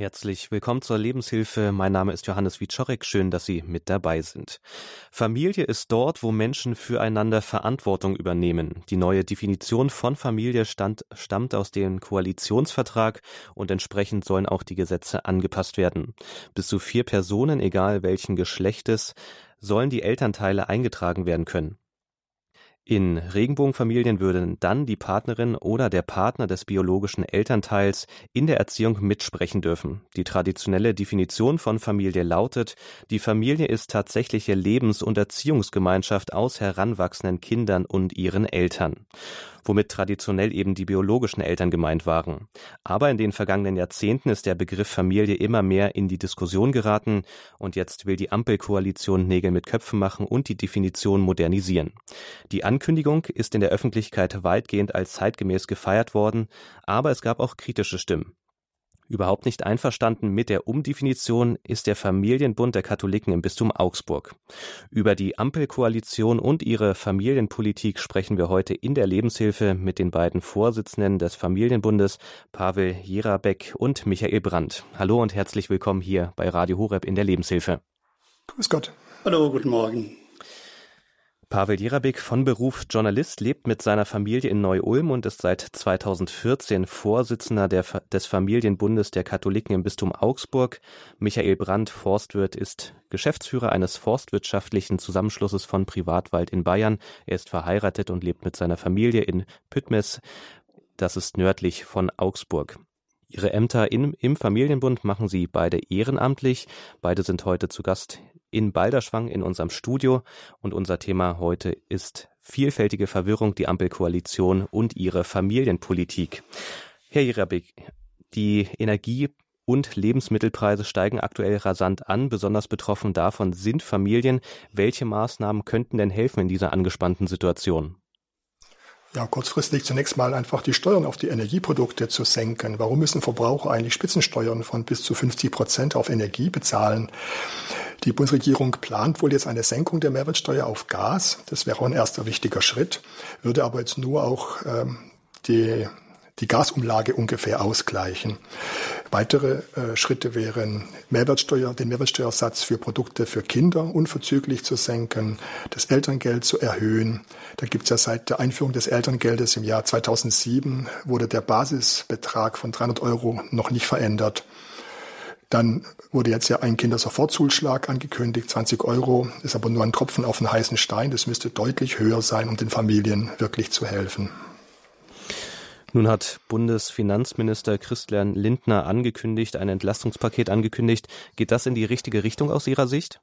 Herzlich willkommen zur Lebenshilfe. Mein Name ist Johannes Wiczorek. Schön, dass Sie mit dabei sind. Familie ist dort, wo Menschen füreinander Verantwortung übernehmen. Die neue Definition von Familie stand, stammt aus dem Koalitionsvertrag und entsprechend sollen auch die Gesetze angepasst werden. Bis zu vier Personen, egal welchen Geschlechtes, sollen die Elternteile eingetragen werden können. In Regenbogenfamilien würden dann die Partnerin oder der Partner des biologischen Elternteils in der Erziehung mitsprechen dürfen. Die traditionelle Definition von Familie lautet, die Familie ist tatsächliche Lebens- und Erziehungsgemeinschaft aus heranwachsenden Kindern und ihren Eltern womit traditionell eben die biologischen Eltern gemeint waren. Aber in den vergangenen Jahrzehnten ist der Begriff Familie immer mehr in die Diskussion geraten und jetzt will die Ampelkoalition Nägel mit Köpfen machen und die Definition modernisieren. Die Ankündigung ist in der Öffentlichkeit weitgehend als zeitgemäß gefeiert worden, aber es gab auch kritische Stimmen. Überhaupt nicht einverstanden mit der Umdefinition ist der Familienbund der Katholiken im Bistum Augsburg. Über die Ampelkoalition und ihre Familienpolitik sprechen wir heute in der Lebenshilfe mit den beiden Vorsitzenden des Familienbundes, Pavel Jerabeck und Michael Brandt. Hallo und herzlich willkommen hier bei Radio Horeb in der Lebenshilfe. Grüß Gott. Hallo, guten Morgen. Pavel Jerabik von Beruf Journalist lebt mit seiner Familie in Neu-Ulm und ist seit 2014 Vorsitzender der, des Familienbundes der Katholiken im Bistum Augsburg. Michael Brandt, Forstwirt, ist Geschäftsführer eines forstwirtschaftlichen Zusammenschlusses von Privatwald in Bayern. Er ist verheiratet und lebt mit seiner Familie in Püttmes. Das ist nördlich von Augsburg. Ihre Ämter in, im Familienbund machen sie beide ehrenamtlich. Beide sind heute zu Gast in Balderschwang in unserem Studio und unser Thema heute ist vielfältige Verwirrung, die Ampelkoalition und ihre Familienpolitik. Herr Jerabik, die Energie und Lebensmittelpreise steigen aktuell rasant an. Besonders betroffen davon sind Familien. Welche Maßnahmen könnten denn helfen in dieser angespannten Situation? Ja, kurzfristig zunächst mal einfach die Steuern auf die Energieprodukte zu senken. Warum müssen Verbraucher eigentlich Spitzensteuern von bis zu 50 Prozent auf Energie bezahlen? Die Bundesregierung plant wohl jetzt eine Senkung der Mehrwertsteuer auf Gas. Das wäre auch ein erster wichtiger Schritt, würde aber jetzt nur auch ähm, die die Gasumlage ungefähr ausgleichen. Weitere äh, Schritte wären, Mehrwertsteuer, den Mehrwertsteuersatz für Produkte für Kinder unverzüglich zu senken, das Elterngeld zu erhöhen. Da gibt es ja seit der Einführung des Elterngeldes im Jahr 2007 wurde der Basisbetrag von 300 Euro noch nicht verändert. Dann wurde jetzt ja ein Kindersofortzuschlag angekündigt, 20 Euro, ist aber nur ein Tropfen auf den heißen Stein. Das müsste deutlich höher sein, um den Familien wirklich zu helfen. Nun hat Bundesfinanzminister Christian Lindner angekündigt, ein Entlastungspaket angekündigt. Geht das in die richtige Richtung aus Ihrer Sicht?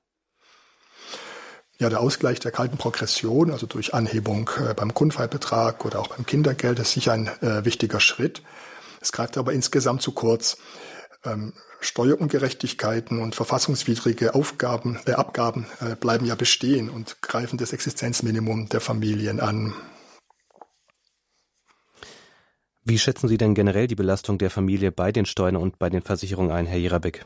Ja, der Ausgleich der kalten Progression, also durch Anhebung äh, beim Grundfallbetrag oder auch beim Kindergeld, ist sicher ein äh, wichtiger Schritt. Es greift aber insgesamt zu kurz. Ähm, Steuerungerechtigkeiten und verfassungswidrige Aufgaben, äh, Abgaben äh, bleiben ja bestehen und greifen das Existenzminimum der Familien an. Wie schätzen Sie denn generell die Belastung der Familie bei den Steuern und bei den Versicherungen ein, Herr Jerabeck?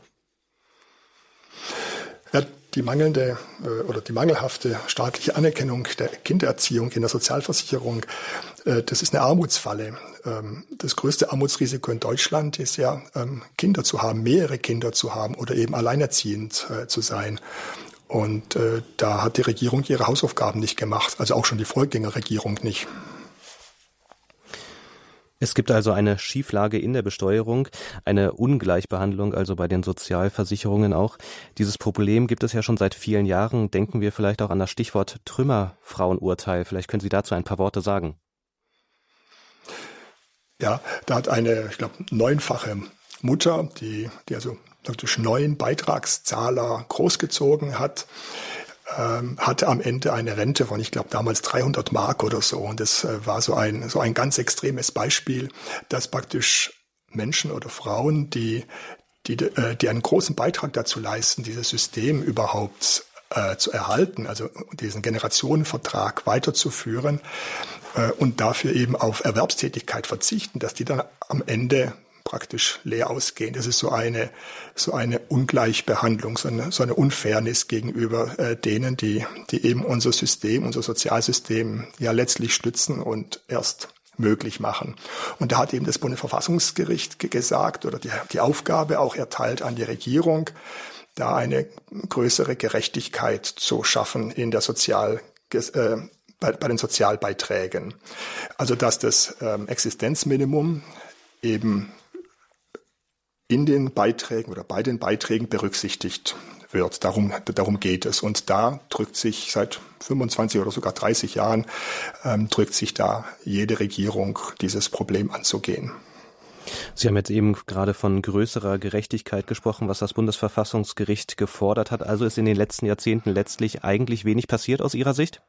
Ja, die mangelnde äh, oder die mangelhafte staatliche Anerkennung der Kindererziehung in der Sozialversicherung, äh, das ist eine Armutsfalle. Ähm, das größte Armutsrisiko in Deutschland ist ja, ähm, Kinder zu haben, mehrere Kinder zu haben oder eben alleinerziehend äh, zu sein. Und da hat die Regierung ihre Hausaufgaben nicht gemacht, also auch schon die Vorgängerregierung nicht. Es gibt also eine Schieflage in der Besteuerung, eine Ungleichbehandlung also bei den Sozialversicherungen auch. Dieses Problem gibt es ja schon seit vielen Jahren. Denken wir vielleicht auch an das Stichwort Trümmerfrauenurteil. Vielleicht können Sie dazu ein paar Worte sagen. Ja, da hat eine, ich glaube, neunfache Mutter, die, die also praktisch neun Beitragszahler großgezogen hat, ähm, hatte am Ende eine Rente von, ich glaube, damals 300 Mark oder so. Und das äh, war so ein, so ein ganz extremes Beispiel, dass praktisch Menschen oder Frauen, die, die, äh, die einen großen Beitrag dazu leisten, dieses System überhaupt äh, zu erhalten, also diesen Generationenvertrag weiterzuführen und dafür eben auf Erwerbstätigkeit verzichten, dass die dann am Ende praktisch leer ausgehen. Das ist so eine, so eine Ungleichbehandlung, so eine, so eine Unfairness gegenüber äh, denen, die, die eben unser System, unser Sozialsystem ja letztlich stützen und erst möglich machen. Und da hat eben das Bundesverfassungsgericht gesagt oder die, die Aufgabe auch erteilt an die Regierung, da eine größere Gerechtigkeit zu schaffen in der Sozial, äh, bei, bei, den Sozialbeiträgen. Also dass das ähm, Existenzminimum eben in den Beiträgen oder bei den Beiträgen berücksichtigt wird. Darum, darum geht es. Und da drückt sich seit 25 oder sogar 30 Jahren, ähm, drückt sich da jede Regierung, dieses Problem anzugehen. Sie haben jetzt eben gerade von größerer Gerechtigkeit gesprochen, was das Bundesverfassungsgericht gefordert hat. Also ist in den letzten Jahrzehnten letztlich eigentlich wenig passiert aus Ihrer Sicht?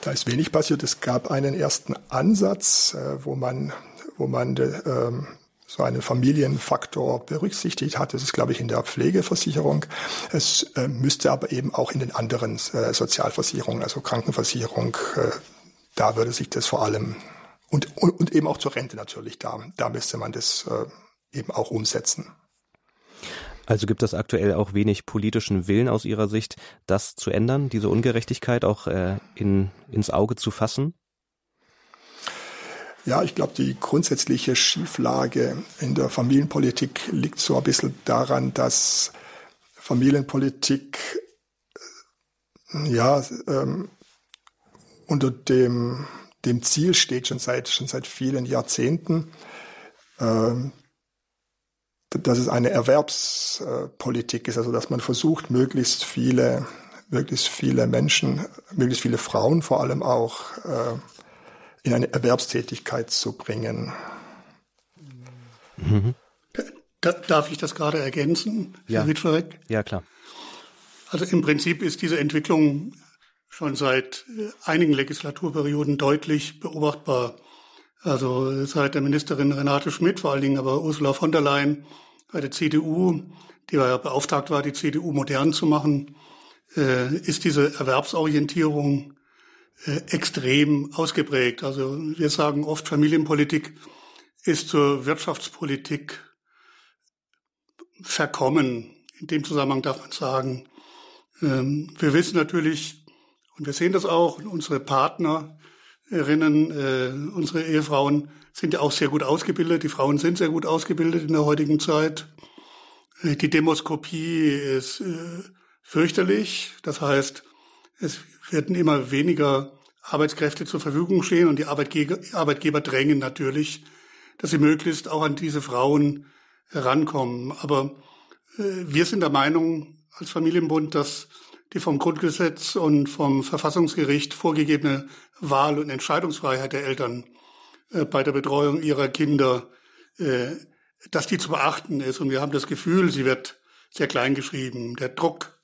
Da ist wenig passiert. Es gab einen ersten Ansatz, äh, wo man, wo man äh, so einen Familienfaktor berücksichtigt hat. Das ist, glaube ich, in der Pflegeversicherung. Es äh, müsste aber eben auch in den anderen äh, Sozialversicherungen, also Krankenversicherung, äh, da würde sich das vor allem und, und, und, eben auch zur Rente natürlich, da, da müsste man das äh, eben auch umsetzen. Also gibt es aktuell auch wenig politischen Willen aus Ihrer Sicht, das zu ändern, diese Ungerechtigkeit auch äh, in, ins Auge zu fassen? Ja, ich glaube, die grundsätzliche Schieflage in der Familienpolitik liegt so ein bisschen daran, dass Familienpolitik ja ähm, unter dem, dem Ziel steht schon seit schon seit vielen Jahrzehnten, ähm, dass es eine Erwerbspolitik ist, also dass man versucht, möglichst viele, möglichst viele Menschen, möglichst viele Frauen vor allem auch äh, in eine Erwerbstätigkeit zu bringen. Mhm. Da, darf ich das gerade ergänzen, ja. Herr Wittwerek? Ja, klar. Also im Prinzip ist diese Entwicklung schon seit äh, einigen Legislaturperioden deutlich beobachtbar. Also seit der Ministerin Renate Schmidt, vor allen Dingen aber Ursula von der Leyen bei der CDU, die ja beauftragt war, die CDU modern zu machen, äh, ist diese Erwerbsorientierung äh, extrem ausgeprägt. Also wir sagen oft, Familienpolitik ist zur Wirtschaftspolitik verkommen. In dem Zusammenhang darf man sagen, ähm, wir wissen natürlich, und wir sehen das auch, unsere Partnerinnen, äh, unsere Ehefrauen sind ja auch sehr gut ausgebildet. Die Frauen sind sehr gut ausgebildet in der heutigen Zeit. Äh, die Demoskopie ist fürchterlich. Das heißt, es werden immer weniger Arbeitskräfte zur Verfügung stehen und die Arbeitgeber, Arbeitgeber drängen natürlich, dass sie möglichst auch an diese Frauen herankommen. Aber äh, wir sind der Meinung als Familienbund, dass die vom Grundgesetz und vom Verfassungsgericht vorgegebene Wahl- und Entscheidungsfreiheit der Eltern äh, bei der Betreuung ihrer Kinder, äh, dass die zu beachten ist. Und wir haben das Gefühl, sie wird sehr klein geschrieben. Der Druck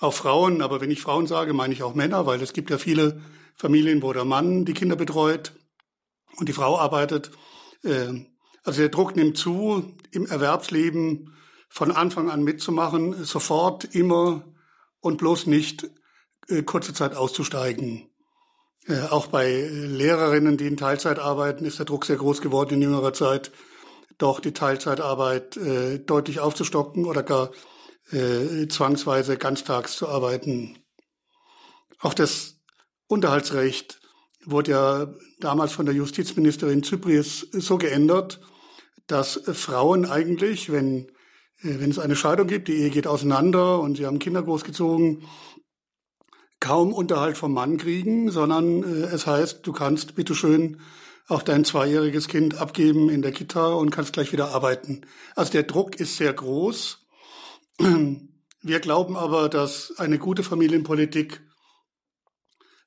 auf Frauen, aber wenn ich Frauen sage, meine ich auch Männer, weil es gibt ja viele Familien, wo der Mann die Kinder betreut und die Frau arbeitet. Ähm, also der Druck nimmt zu, im Erwerbsleben von Anfang an mitzumachen, sofort, immer und bloß nicht äh, kurze Zeit auszusteigen. Äh, auch bei Lehrerinnen, die in Teilzeit arbeiten, ist der Druck sehr groß geworden in jüngerer Zeit, doch die Teilzeitarbeit äh, deutlich aufzustocken oder gar äh, zwangsweise ganztags zu arbeiten. Auch das Unterhaltsrecht wurde ja damals von der Justizministerin Zypries so geändert, dass Frauen eigentlich, wenn, äh, wenn es eine Scheidung gibt, die Ehe geht auseinander und sie haben Kinder großgezogen, kaum Unterhalt vom Mann kriegen, sondern äh, es heißt, du kannst bitteschön auch dein zweijähriges Kind abgeben in der Kita und kannst gleich wieder arbeiten. Also der Druck ist sehr groß wir glauben aber, dass eine gute Familienpolitik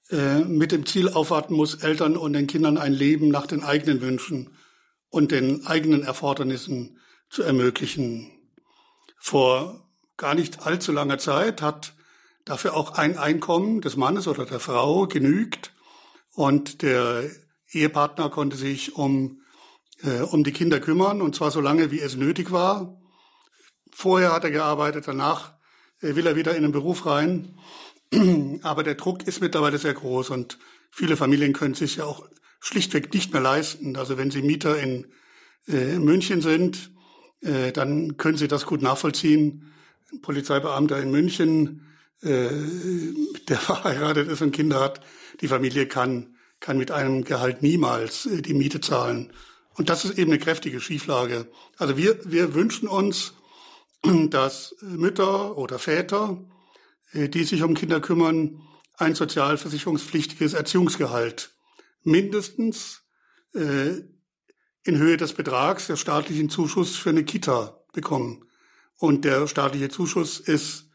äh, mit dem Ziel aufwarten muss, Eltern und den Kindern ein Leben nach den eigenen Wünschen und den eigenen Erfordernissen zu ermöglichen. Vor gar nicht allzu langer Zeit hat dafür auch ein Einkommen des Mannes oder der Frau genügt und der Ehepartner konnte sich um, äh, um die Kinder kümmern und zwar so lange, wie es nötig war. Vorher hat er gearbeitet, danach äh, will er wieder in den Beruf rein. Aber der Druck ist mittlerweile sehr groß und viele Familien können sich ja auch schlichtweg nicht mehr leisten. Also wenn sie Mieter in äh, München sind, äh, dann können sie das gut nachvollziehen. Ein Polizeibeamter in München, äh, der verheiratet ist und Kinder hat, die Familie kann kann mit einem Gehalt niemals äh, die Miete zahlen. Und das ist eben eine kräftige Schieflage. Also wir, wir wünschen uns, dass Mütter oder Väter, äh, die sich um Kinder kümmern, ein sozialversicherungspflichtiges Erziehungsgehalt mindestens äh, in Höhe des Betrags der staatlichen Zuschuss für eine Kita bekommen. Und der staatliche Zuschuss ist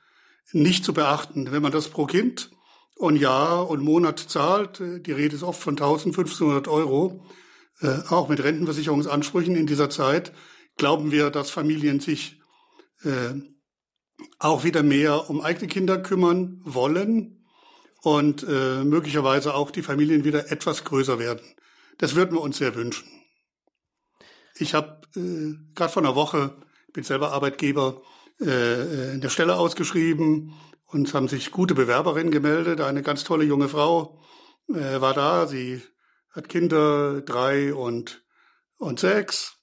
nicht zu beachten. Wenn man das pro Kind und Jahr und Monat zahlt, äh, die Rede ist oft von 1500 Euro, auch mit Rentenversicherungsansprüchen in dieser Zeit, glauben wir, dass Familien sich äh, auch wieder mehr um eigene Kinder kümmern wollen und äh, möglicherweise auch die Familien wieder etwas größer werden. Das würden wir uns sehr wünschen. Ich habe äh, gerade vor einer Woche, bin selber Arbeitgeber, äh, in der Stelle ausgeschrieben und haben sich gute Bewerberinnen gemeldet. Eine ganz tolle junge Frau äh, war da. Sie hat Kinder drei und, und sechs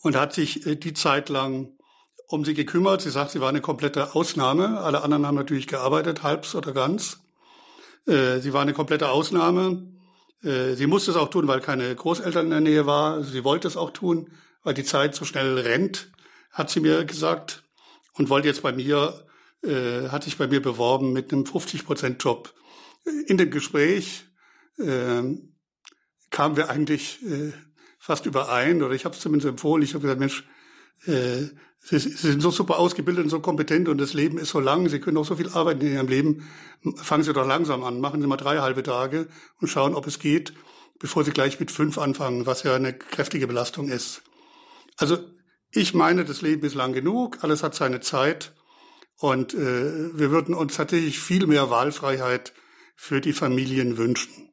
und hat sich äh, die Zeit lang um sie gekümmert. Sie sagt, sie war eine komplette Ausnahme. Alle anderen haben natürlich gearbeitet, halbs oder ganz. Äh, sie war eine komplette Ausnahme. Äh, sie musste es auch tun, weil keine Großeltern in der Nähe war. Sie wollte es auch tun, weil die Zeit so schnell rennt, hat sie mir gesagt. Und wollte jetzt bei mir, äh, hat sich bei mir beworben mit einem 50-Prozent-Job. In dem Gespräch äh, kamen wir eigentlich fast überein, oder ich habe es zumindest empfohlen. Ich habe gesagt, Mensch, Sie, Sie sind so super ausgebildet und so kompetent und das Leben ist so lang. Sie können auch so viel arbeiten in Ihrem Leben. Fangen Sie doch langsam an. Machen Sie mal drei halbe Tage und schauen, ob es geht, bevor Sie gleich mit fünf anfangen, was ja eine kräftige Belastung ist. Also ich meine, das Leben ist lang genug. Alles hat seine Zeit. Und äh, wir würden uns tatsächlich viel mehr Wahlfreiheit für die Familien wünschen.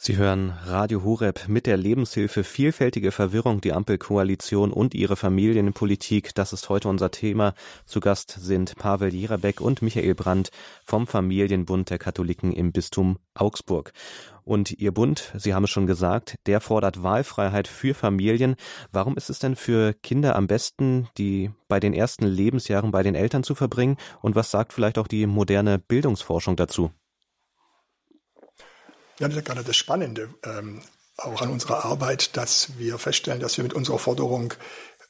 Sie hören Radio Horeb mit der Lebenshilfe Vielfältige Verwirrung, die Ampelkoalition und ihre Familienpolitik. Das ist heute unser Thema. Zu Gast sind Pavel Jerebeck und Michael Brandt vom Familienbund der Katholiken im Bistum Augsburg. Und Ihr Bund, Sie haben es schon gesagt, der fordert Wahlfreiheit für Familien. Warum ist es denn für Kinder am besten, die bei den ersten Lebensjahren bei den Eltern zu verbringen? Und was sagt vielleicht auch die moderne Bildungsforschung dazu? Ja, das ist gerade das Spannende ähm, auch an unserer Arbeit, dass wir feststellen, dass wir mit unserer Forderung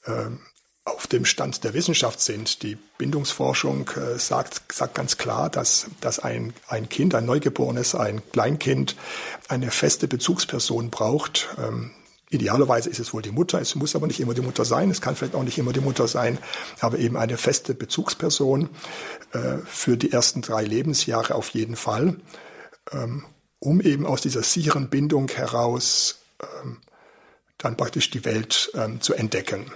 ähm, auf dem Stand der Wissenschaft sind. Die Bindungsforschung äh, sagt, sagt ganz klar, dass, dass ein, ein Kind, ein Neugeborenes, ein Kleinkind eine feste Bezugsperson braucht. Ähm, Idealerweise ist es wohl die Mutter, es muss aber nicht immer die Mutter sein, es kann vielleicht auch nicht immer die Mutter sein, aber eben eine feste Bezugsperson äh, für die ersten drei Lebensjahre auf jeden Fall. Ähm, um eben aus dieser sicheren Bindung heraus ähm, dann praktisch die Welt ähm, zu entdecken.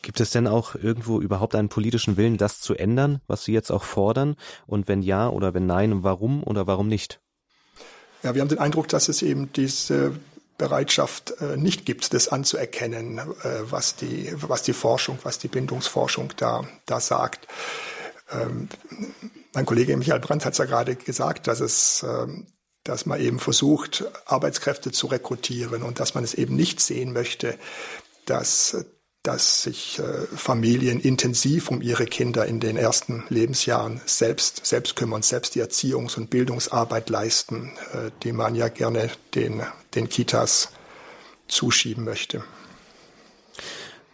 Gibt es denn auch irgendwo überhaupt einen politischen Willen, das zu ändern, was Sie jetzt auch fordern? Und wenn ja oder wenn nein, warum oder warum nicht? Ja, wir haben den Eindruck, dass es eben diese Bereitschaft äh, nicht gibt, das anzuerkennen, äh, was, die, was die Forschung, was die Bindungsforschung da, da sagt. Ähm, mein Kollege Michael Brandt hat es ja gerade gesagt, dass es ähm, dass man eben versucht, Arbeitskräfte zu rekrutieren und dass man es eben nicht sehen möchte, dass, dass sich äh, Familien intensiv um ihre Kinder in den ersten Lebensjahren selbst, selbst kümmern, selbst die Erziehungs- und Bildungsarbeit leisten, äh, die man ja gerne den, den Kitas zuschieben möchte.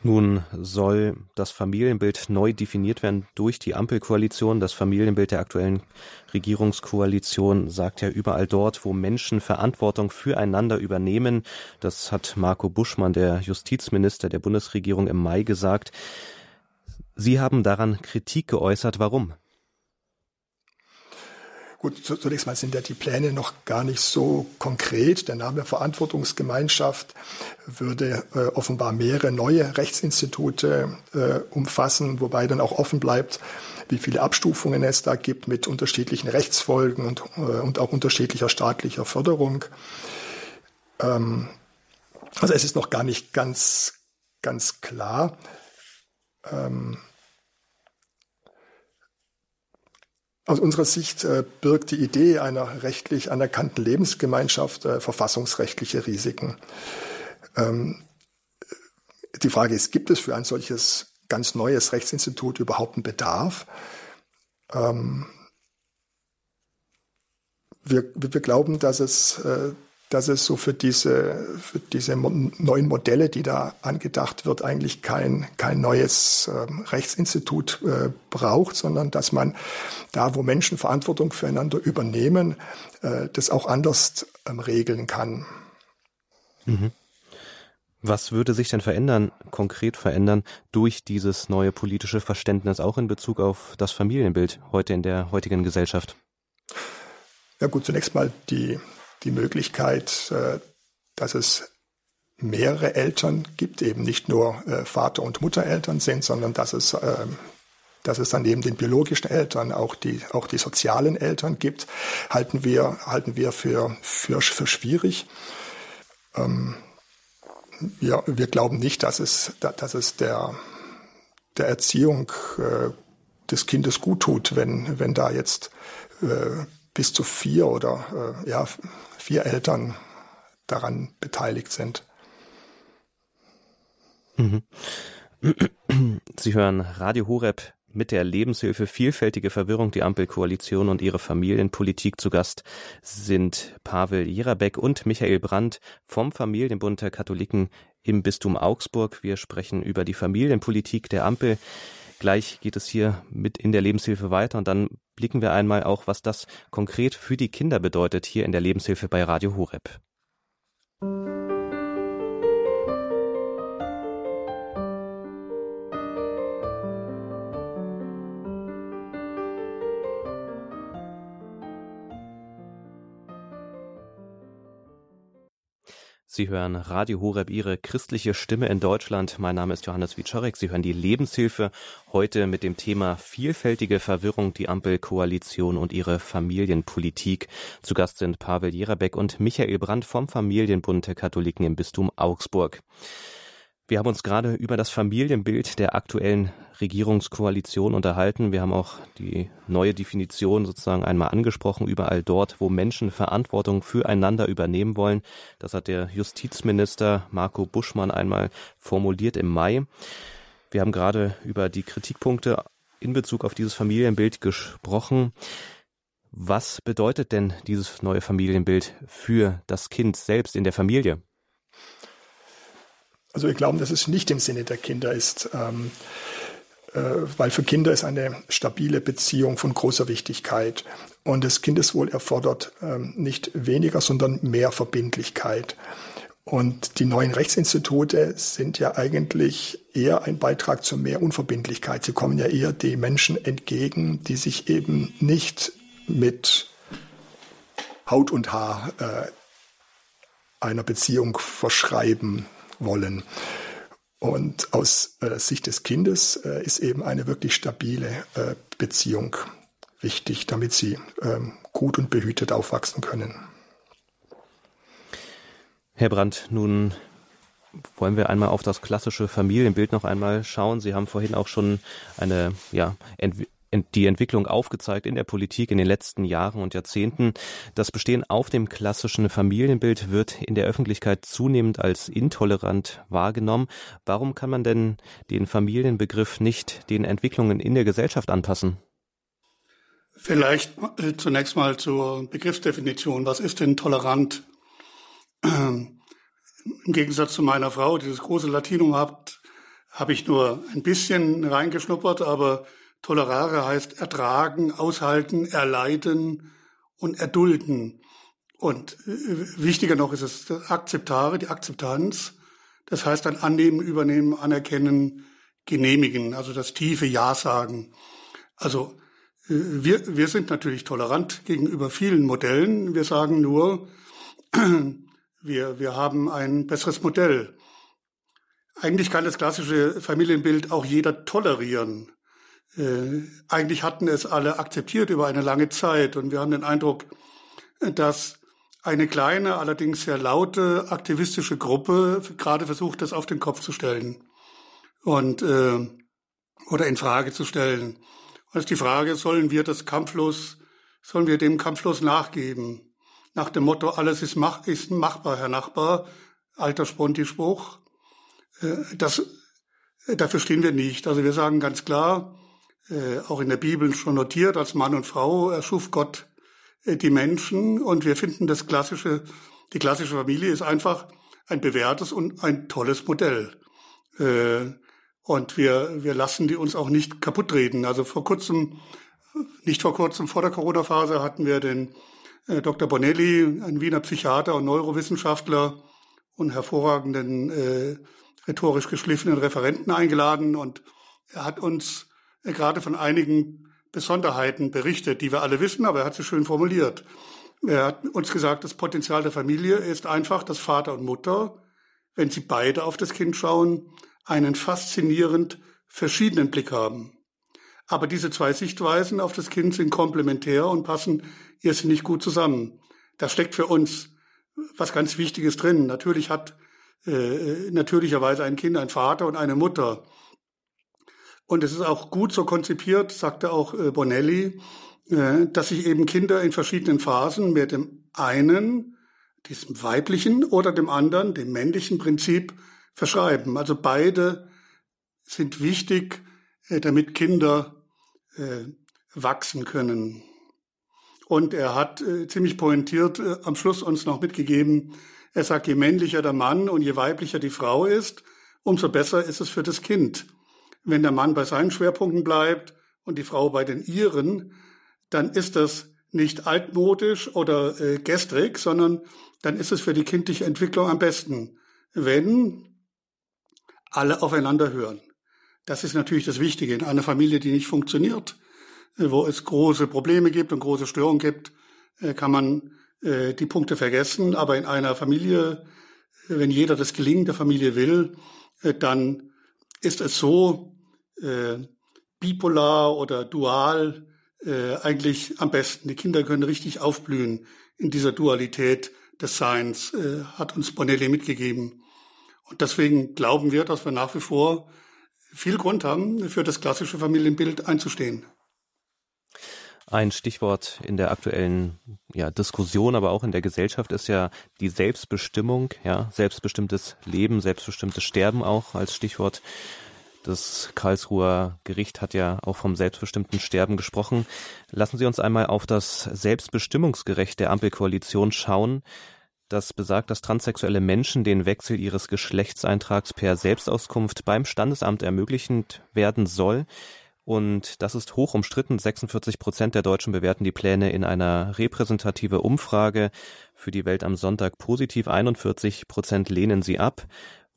Nun soll das Familienbild neu definiert werden durch die Ampelkoalition. Das Familienbild der aktuellen Regierungskoalition sagt ja überall dort, wo Menschen Verantwortung füreinander übernehmen. Das hat Marco Buschmann, der Justizminister der Bundesregierung, im Mai gesagt. Sie haben daran Kritik geäußert. Warum? Gut, zunächst mal sind ja die Pläne noch gar nicht so konkret. Der Name Verantwortungsgemeinschaft würde äh, offenbar mehrere neue Rechtsinstitute äh, umfassen, wobei dann auch offen bleibt, wie viele Abstufungen es da gibt mit unterschiedlichen Rechtsfolgen und, äh, und auch unterschiedlicher staatlicher Förderung. Ähm, also es ist noch gar nicht ganz, ganz klar. Ähm, Aus unserer Sicht äh, birgt die Idee einer rechtlich anerkannten Lebensgemeinschaft äh, verfassungsrechtliche Risiken. Ähm, die Frage ist, gibt es für ein solches ganz neues Rechtsinstitut überhaupt einen Bedarf? Ähm, wir, wir glauben, dass es, äh, dass es so für diese, für diese neuen Modelle, die da angedacht wird, eigentlich kein, kein neues ähm, Rechtsinstitut äh, braucht, sondern dass man da, wo Menschen Verantwortung füreinander übernehmen, äh, das auch anders ähm, regeln kann. Mhm. Was würde sich denn verändern, konkret verändern, durch dieses neue politische Verständnis, auch in Bezug auf das Familienbild heute in der heutigen Gesellschaft? Ja gut, zunächst mal die, die Möglichkeit, äh, dass es mehrere Eltern gibt, eben nicht nur äh, Vater- und Muttereltern sind, sondern dass es, ähm, dass es dann neben den biologischen Eltern auch die, auch die sozialen Eltern gibt, halten wir, halten wir für, für, für schwierig. Ähm, wir, wir glauben nicht, dass es, dass es der, der Erziehung äh, des Kindes gut tut, wenn, wenn da jetzt bis zu vier oder äh, ja, vier Eltern daran beteiligt sind. Mhm. Sie hören Radio Horeb mit der Lebenshilfe Vielfältige Verwirrung, die Ampelkoalition und ihre Familienpolitik zu Gast sind Pavel Jerabek und Michael Brandt vom Familienbund der Katholiken im Bistum Augsburg. Wir sprechen über die Familienpolitik der Ampel. Gleich geht es hier mit in der Lebenshilfe weiter und dann blicken wir einmal auch, was das konkret für die Kinder bedeutet hier in der Lebenshilfe bei Radio Horeb. Sie hören Radio Horeb, Ihre christliche Stimme in Deutschland. Mein Name ist Johannes Wiczorek. Sie hören die Lebenshilfe heute mit dem Thema vielfältige Verwirrung, die Ampelkoalition und ihre Familienpolitik. Zu Gast sind Pavel Jerabek und Michael Brandt vom Familienbund der Katholiken im Bistum Augsburg. Wir haben uns gerade über das Familienbild der aktuellen Regierungskoalition unterhalten. Wir haben auch die neue Definition sozusagen einmal angesprochen, überall dort, wo Menschen Verantwortung füreinander übernehmen wollen. Das hat der Justizminister Marco Buschmann einmal formuliert im Mai. Wir haben gerade über die Kritikpunkte in Bezug auf dieses Familienbild gesprochen. Was bedeutet denn dieses neue Familienbild für das Kind selbst in der Familie? Also wir glauben, dass es nicht im Sinne der Kinder ist, ähm, äh, weil für Kinder ist eine stabile Beziehung von großer Wichtigkeit. Und das Kindeswohl erfordert ähm, nicht weniger, sondern mehr Verbindlichkeit. Und die neuen Rechtsinstitute sind ja eigentlich eher ein Beitrag zu mehr Unverbindlichkeit. Sie kommen ja eher den Menschen entgegen, die sich eben nicht mit Haut und Haar äh, einer Beziehung verschreiben wollen. Und aus äh, Sicht des Kindes äh, ist eben eine wirklich stabile äh, Beziehung wichtig, damit sie ähm, gut und behütet aufwachsen können. Herr Brandt, nun wollen wir einmal auf das klassische Familienbild noch einmal schauen. Sie haben vorhin auch schon eine ja, die Entwicklung aufgezeigt in der Politik in den letzten Jahren und Jahrzehnten. Das Bestehen auf dem klassischen Familienbild wird in der Öffentlichkeit zunehmend als intolerant wahrgenommen. Warum kann man denn den Familienbegriff nicht den Entwicklungen in der Gesellschaft anpassen? Vielleicht zunächst mal zur Begriffsdefinition. Was ist denn tolerant? Im Gegensatz zu meiner Frau, die das große Latinum hat, habe ich nur ein bisschen reingeschnuppert, aber Tolerare heißt ertragen, aushalten, erleiden und erdulden. Und äh, wichtiger noch ist es Akzeptare, die Akzeptanz. Das heißt dann annehmen, übernehmen, anerkennen, genehmigen, also das tiefe Ja sagen. Also äh, wir, wir sind natürlich tolerant gegenüber vielen Modellen. Wir sagen nur, wir, wir haben ein besseres Modell. Eigentlich kann das klassische Familienbild auch jeder tolerieren. Äh, eigentlich hatten es alle akzeptiert über eine lange Zeit und wir haben den Eindruck, dass eine kleine, allerdings sehr laute aktivistische Gruppe gerade versucht, das auf den Kopf zu stellen und äh, oder in Frage zu stellen. Und ist die Frage, sollen wir das kampflos, sollen wir dem kampflos nachgeben? Nach dem Motto, alles ist, mach, ist machbar, Herr Nachbar, alter Sponti-Spruch. Äh, das, dafür stehen wir nicht. Also wir sagen ganz klar, äh, auch in der Bibel schon notiert, als Mann und Frau erschuf Gott äh, die Menschen und wir finden das klassische, die klassische Familie ist einfach ein bewährtes und ein tolles Modell. Äh, und wir, wir lassen die uns auch nicht kaputt reden. Also vor kurzem, nicht vor kurzem, vor der Corona-Phase hatten wir den Dr. Bonelli, ein Wiener Psychiater und Neurowissenschaftler und hervorragenden rhetorisch geschliffenen Referenten eingeladen und er hat uns gerade von einigen Besonderheiten berichtet, die wir alle wissen, aber er hat sie schön formuliert. Er hat uns gesagt, das Potenzial der Familie ist einfach, dass Vater und Mutter, wenn sie beide auf das Kind schauen, einen faszinierend verschiedenen Blick haben. Aber diese zwei Sichtweisen auf das Kind sind komplementär und passen irrsinnig gut zusammen. Da steckt für uns was ganz Wichtiges drin. Natürlich hat äh, natürlicherweise ein Kind einen Vater und eine Mutter. Und es ist auch gut so konzipiert, sagte auch äh, Bonelli, äh, dass sich eben Kinder in verschiedenen Phasen mit dem einen, diesem weiblichen, oder dem anderen, dem männlichen Prinzip verschreiben. Also beide sind wichtig, äh, damit Kinder wachsen können. Und er hat ziemlich pointiert am Schluss uns noch mitgegeben, er sagt, je männlicher der Mann und je weiblicher die Frau ist, umso besser ist es für das Kind. Wenn der Mann bei seinen Schwerpunkten bleibt und die Frau bei den ihren, dann ist das nicht altmodisch oder äh, gestrig, sondern dann ist es für die kindliche Entwicklung am besten, wenn alle aufeinander hören. Das ist natürlich das Wichtige. In einer Familie, die nicht funktioniert, äh, wo es große Probleme gibt und große Störungen gibt, äh, kann man äh, die Punkte vergessen. Aber in einer Familie, wenn jeder das Gelingen der Familie will, dann ist es so äh, bipolar oder dual äh, eigentlich am besten. Die Kinder können richtig aufblühen in dieser Dualität des Seins, äh, hat uns Bonelli mitgegeben. Und deswegen glauben wir, dass wir nach wie vor viel Grund haben, für das klassische Familienbild einzustehen. Ein Stichwort in der aktuellen ja, Diskussion, aber auch in der Gesellschaft ist ja die Selbstbestimmung, ja, selbstbestimmtes Leben, selbstbestimmtes Sterben auch als Stichwort. Das Karlsruher Gericht hat ja auch vom selbstbestimmten Sterben gesprochen. Lassen Sie uns einmal auf das Selbstbestimmungsgerecht der Ampelkoalition schauen. Das besagt, dass transsexuelle Menschen den Wechsel ihres Geschlechtseintrags per Selbstauskunft beim Standesamt ermöglichen werden soll. Und das ist hoch umstritten. 46 Prozent der Deutschen bewerten die Pläne in einer repräsentative Umfrage für die Welt am Sonntag positiv. 41 Prozent lehnen sie ab.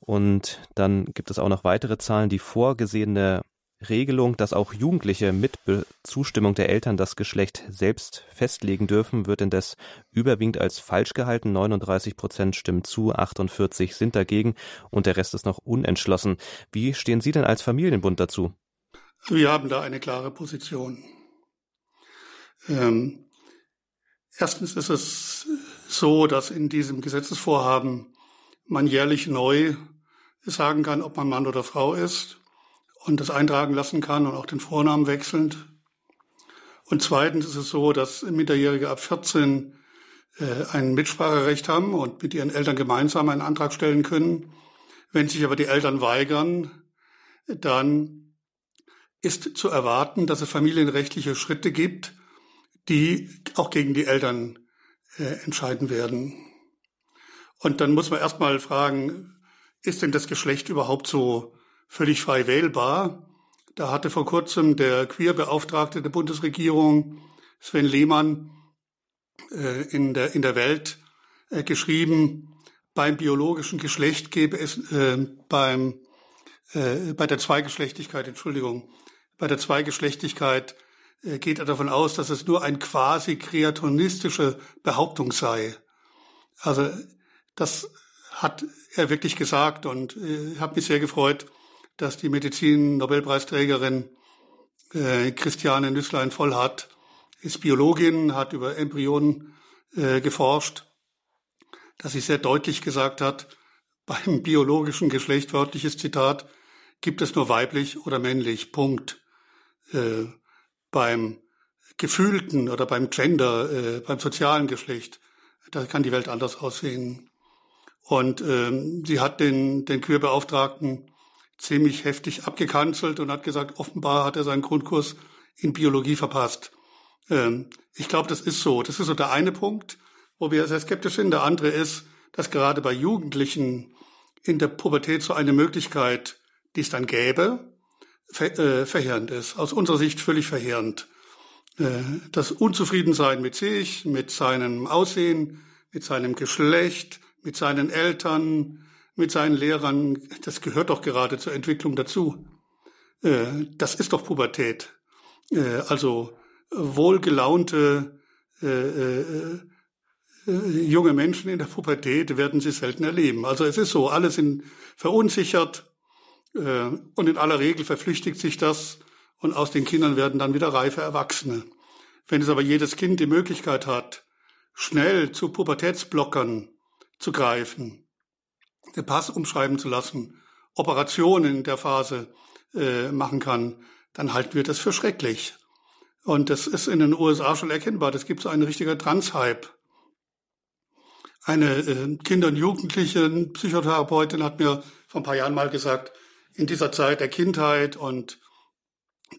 Und dann gibt es auch noch weitere Zahlen. Die vorgesehene Regelung, dass auch Jugendliche mit Zustimmung der Eltern das Geschlecht selbst festlegen dürfen, wird indes überwiegend als falsch gehalten. 39 Prozent stimmen zu, 48 sind dagegen und der Rest ist noch unentschlossen. Wie stehen Sie denn als Familienbund dazu? Wir haben da eine klare Position. Ähm, erstens ist es so, dass in diesem Gesetzesvorhaben man jährlich neu sagen kann, ob man Mann oder Frau ist und das eintragen lassen kann und auch den Vornamen wechselnd. Und zweitens ist es so, dass Minderjährige ab 14 äh, ein Mitspracherecht haben und mit ihren Eltern gemeinsam einen Antrag stellen können. Wenn sich aber die Eltern weigern, dann ist zu erwarten, dass es familienrechtliche Schritte gibt, die auch gegen die Eltern äh, entscheiden werden. Und dann muss man erstmal fragen, ist denn das Geschlecht überhaupt so völlig frei wählbar? Da hatte vor kurzem der Queerbeauftragte der Bundesregierung, Sven Lehmann, äh, in, der, in der Welt äh, geschrieben, beim biologischen Geschlecht gäbe es äh, beim, äh, bei der Zweigeschlechtigkeit, Entschuldigung, bei der Zweigeschlechtigkeit äh, geht er davon aus, dass es nur ein quasi kreatonistische Behauptung sei. Also das hat er wirklich gesagt und äh, habe mich sehr gefreut, dass die Medizin-Nobelpreisträgerin äh, Christiane Nüsslein-Vollhardt ist Biologin, hat über Embryonen äh, geforscht, dass sie sehr deutlich gesagt hat, beim biologischen Geschlecht, wörtliches Zitat, gibt es nur weiblich oder männlich, Punkt äh, beim gefühlten oder beim Gender, äh, beim sozialen Geschlecht, da kann die Welt anders aussehen. Und ähm, sie hat den, den Queerbeauftragten ziemlich heftig abgekanzelt und hat gesagt, offenbar hat er seinen Grundkurs in Biologie verpasst. Ähm, ich glaube, das ist so. Das ist so der eine Punkt, wo wir sehr skeptisch sind. Der andere ist, dass gerade bei Jugendlichen in der Pubertät so eine Möglichkeit, die es dann gäbe, ver äh, verheerend ist. Aus unserer Sicht völlig verheerend. Äh, das Unzufriedensein mit sich, mit seinem Aussehen, mit seinem Geschlecht, mit seinen Eltern, mit seinen Lehrern, das gehört doch gerade zur Entwicklung dazu. Äh, das ist doch Pubertät. Äh, also wohlgelaunte junge Menschen in der Pubertät werden Sie selten erleben. Also es ist so, alle sind verunsichert und in aller Regel verflüchtigt sich das und aus den Kindern werden dann wieder reife Erwachsene. Wenn es aber jedes Kind die Möglichkeit hat, schnell zu Pubertätsblockern zu greifen, den Pass umschreiben zu lassen, Operationen in der Phase äh, machen kann, dann halten wir das für schrecklich. Und das ist in den USA schon erkennbar. Das gibt so einen richtigen Trans-Hype. Eine äh, Kinder- und Jugendlichen Psychotherapeutin hat mir vor ein paar Jahren mal gesagt, in dieser Zeit der Kindheit und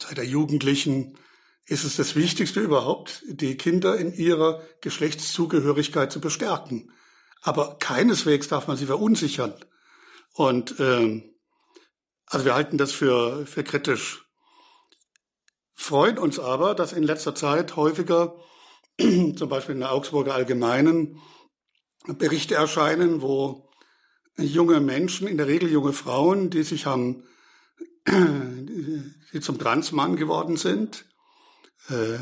Zeit der Jugendlichen ist es das Wichtigste überhaupt, die Kinder in ihrer Geschlechtszugehörigkeit zu bestärken. Aber keineswegs darf man sie verunsichern. Und ähm, also wir halten das für, für kritisch. Freuen uns aber, dass in letzter Zeit häufiger, zum Beispiel in der Augsburger Allgemeinen, Berichte erscheinen, wo junge Menschen, in der Regel junge Frauen, die sich haben, die zum Transmann geworden sind, äh,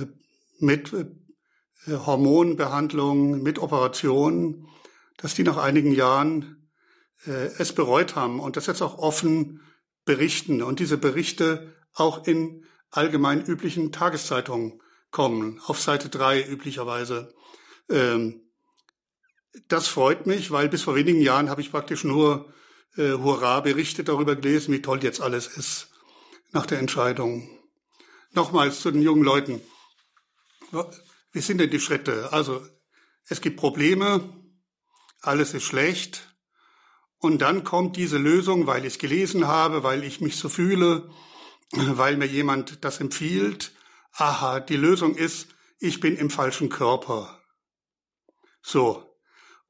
mit äh, Hormonbehandlung, mit Operationen, dass die nach einigen Jahren äh, es bereut haben und das jetzt auch offen berichten und diese Berichte auch in allgemein üblichen Tageszeitungen kommen, auf Seite drei üblicherweise. Ähm, das freut mich, weil bis vor wenigen Jahren habe ich praktisch nur äh, Hurra-Berichte darüber gelesen, wie toll jetzt alles ist nach der Entscheidung. Nochmals zu den jungen Leuten. Wie sind denn die Schritte? Also es gibt Probleme, alles ist schlecht. Und dann kommt diese Lösung, weil ich es gelesen habe, weil ich mich so fühle, weil mir jemand das empfiehlt. Aha, die Lösung ist, ich bin im falschen Körper. So.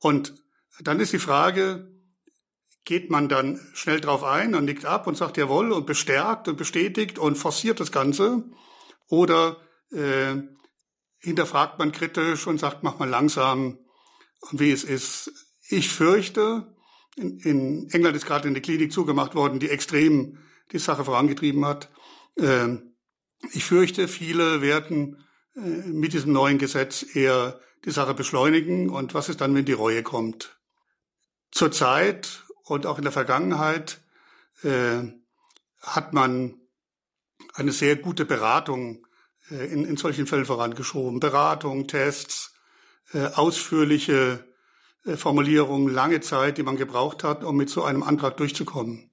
Und dann ist die Frage, geht man dann schnell drauf ein und nickt ab und sagt jawohl und bestärkt und bestätigt und forciert das Ganze? Oder äh, hinterfragt man kritisch und sagt, mach mal langsam wie es ist. Ich fürchte, in, in England ist gerade eine Klinik zugemacht worden, die extrem die Sache vorangetrieben hat. Äh, ich fürchte, viele werden äh, mit diesem neuen Gesetz eher die Sache beschleunigen. Und was ist dann, wenn die Reue kommt? Zurzeit und auch in der Vergangenheit äh, hat man eine sehr gute Beratung äh, in, in solchen Fällen vorangeschoben. Beratung, Tests, äh, ausführliche äh, Formulierungen, lange Zeit, die man gebraucht hat, um mit so einem Antrag durchzukommen.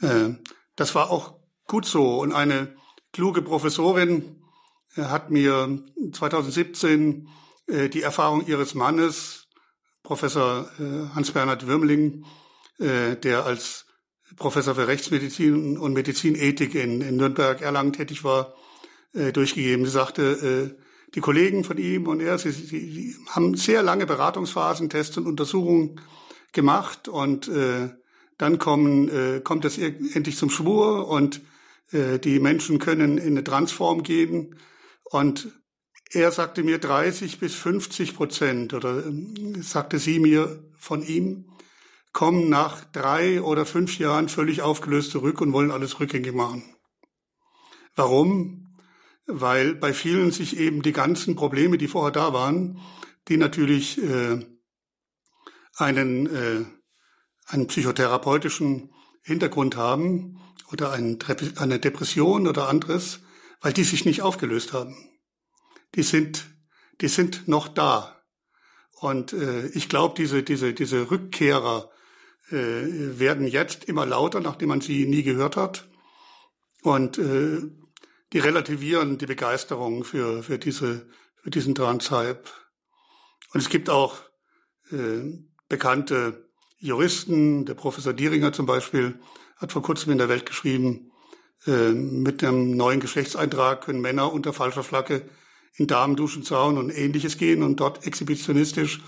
Äh, das war auch gut so. Und eine kluge Professorin äh, hat mir 2017 äh, die Erfahrung ihres Mannes, Professor äh, Hans-Bernhard Würmling, äh, der als Professor für Rechtsmedizin und Medizinethik in, in Nürnberg, Erlangen tätig war, durchgegeben. Sie sagte, die Kollegen von ihm und er, sie, sie, sie haben sehr lange Beratungsphasen, Tests und Untersuchungen gemacht und dann kommen, kommt es endlich zum Schwur und die Menschen können in eine Transform gehen und er sagte mir 30 bis 50 Prozent oder äh, sagte sie mir von ihm, kommen nach drei oder fünf Jahren völlig aufgelöst zurück und wollen alles rückgängig machen. Warum? Weil bei vielen sich eben die ganzen Probleme, die vorher da waren, die natürlich äh, einen, äh, einen psychotherapeutischen Hintergrund haben oder einen, eine Depression oder anderes, weil die sich nicht aufgelöst haben. Die sind, die sind noch da. Und äh, ich glaube, diese, diese, diese Rückkehrer äh, werden jetzt immer lauter, nachdem man sie nie gehört hat. Und äh, die relativieren die Begeisterung für, für, diese, für diesen Transhype. Und es gibt auch äh, bekannte Juristen, der Professor Dieringer zum Beispiel, hat vor kurzem in der Welt geschrieben, äh, mit dem neuen Geschlechtseintrag können Männer unter falscher Flagge in Damenduschenzaun und ähnliches gehen und dort exhibitionistisch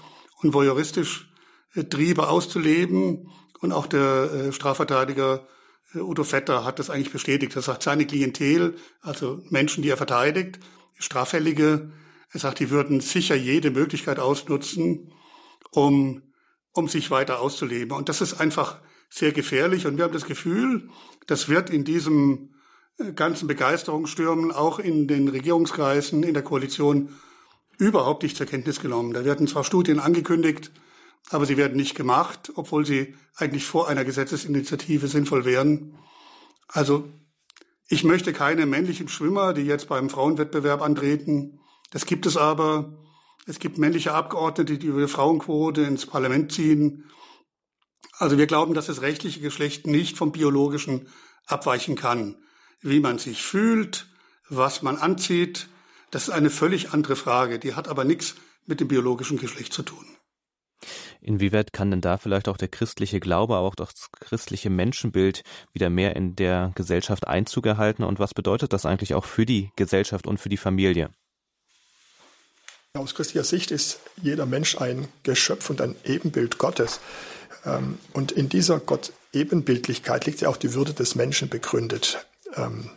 und voyeuristisch äh, Triebe auszuleben. Und auch der äh, Strafverteidiger äh, Udo Vetter hat das eigentlich bestätigt. Er sagt, seine Klientel, also Menschen, die er verteidigt, Straffällige, er sagt, die würden sicher jede Möglichkeit ausnutzen, um, um sich weiter auszuleben. Und das ist einfach sehr gefährlich. Und wir haben das Gefühl, das wird in diesem ganzen Begeisterungsstürmen auch in den Regierungskreisen, in der Koalition überhaupt nicht zur Kenntnis genommen. Da werden zwar Studien angekündigt, aber sie werden nicht gemacht, obwohl sie eigentlich vor einer Gesetzesinitiative sinnvoll wären. Also ich möchte keine männlichen Schwimmer, die jetzt beim Frauenwettbewerb antreten. Das gibt es aber. Es gibt männliche Abgeordnete, die über die Frauenquote ins Parlament ziehen. Also wir glauben, dass das rechtliche Geschlecht nicht vom biologischen abweichen kann. Wie man sich fühlt, was man anzieht, das ist eine völlig andere Frage. Die hat aber nichts mit dem biologischen Geschlecht zu tun. Inwieweit kann denn da vielleicht auch der christliche Glaube, aber auch das christliche Menschenbild wieder mehr in der Gesellschaft Einzug erhalten? Und was bedeutet das eigentlich auch für die Gesellschaft und für die Familie? Aus christlicher Sicht ist jeder Mensch ein Geschöpf und ein Ebenbild Gottes. Ähm, und in dieser Gott-Ebenbildlichkeit liegt ja auch die Würde des Menschen begründet. Ähm,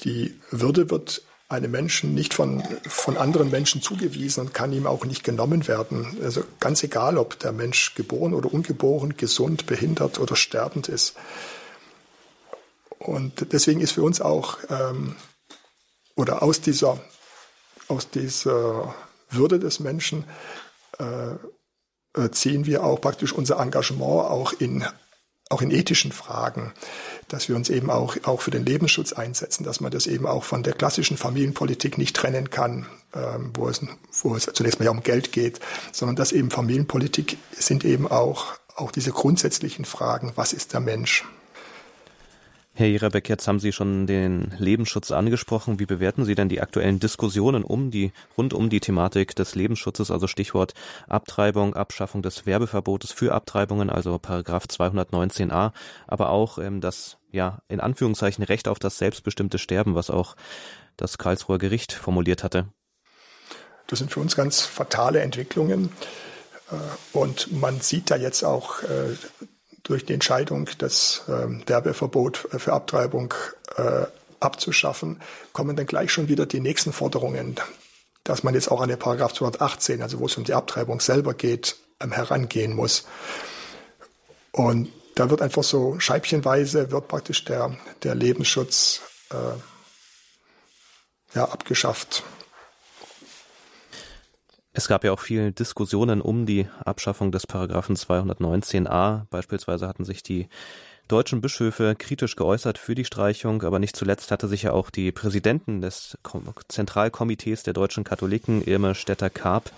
die Würde wird einem Menschen nicht von, von anderen Menschen zugewiesen und kann ihm auch nicht genommen werden. Also ganz egal, ob der Mensch geboren oder ungeboren, gesund, behindert oder sterbend ist. Und deswegen ist für uns auch, ähm, oder aus dieser, aus dieser Würde des Menschen, äh, äh, ziehen wir auch praktisch unser Engagement auch in, auch in ethischen Fragen, dass wir uns eben auch, auch für den Lebensschutz einsetzen, dass man das eben auch von der klassischen Familienpolitik nicht trennen kann, ähm, wo, es, wo es zunächst mal ja um Geld geht, sondern dass eben Familienpolitik sind eben auch, auch diese grundsätzlichen Fragen, was ist der Mensch? Herr Jerebeck, jetzt haben Sie schon den Lebensschutz angesprochen. Wie bewerten Sie denn die aktuellen Diskussionen um die, rund um die Thematik des Lebensschutzes, also Stichwort Abtreibung, Abschaffung des Werbeverbotes für Abtreibungen, also Paragraph 219a, aber auch ähm, das, ja, in Anführungszeichen Recht auf das selbstbestimmte Sterben, was auch das Karlsruher Gericht formuliert hatte? Das sind für uns ganz fatale Entwicklungen. Äh, und man sieht da jetzt auch äh, durch die Entscheidung, das äh, Werbeverbot für Abtreibung äh, abzuschaffen, kommen dann gleich schon wieder die nächsten Forderungen, dass man jetzt auch an den Paragraph 218, also wo es um die Abtreibung selber geht, ähm, herangehen muss. Und da wird einfach so scheibchenweise wird praktisch der, der Lebensschutz äh, ja, abgeschafft. Es gab ja auch viele Diskussionen um die Abschaffung des Paragraphen 219a. Beispielsweise hatten sich die deutschen Bischöfe kritisch geäußert für die Streichung, aber nicht zuletzt hatte sich ja auch die Präsidentin des Zentralkomitees der deutschen Katholiken, Irme Stetter-Karp,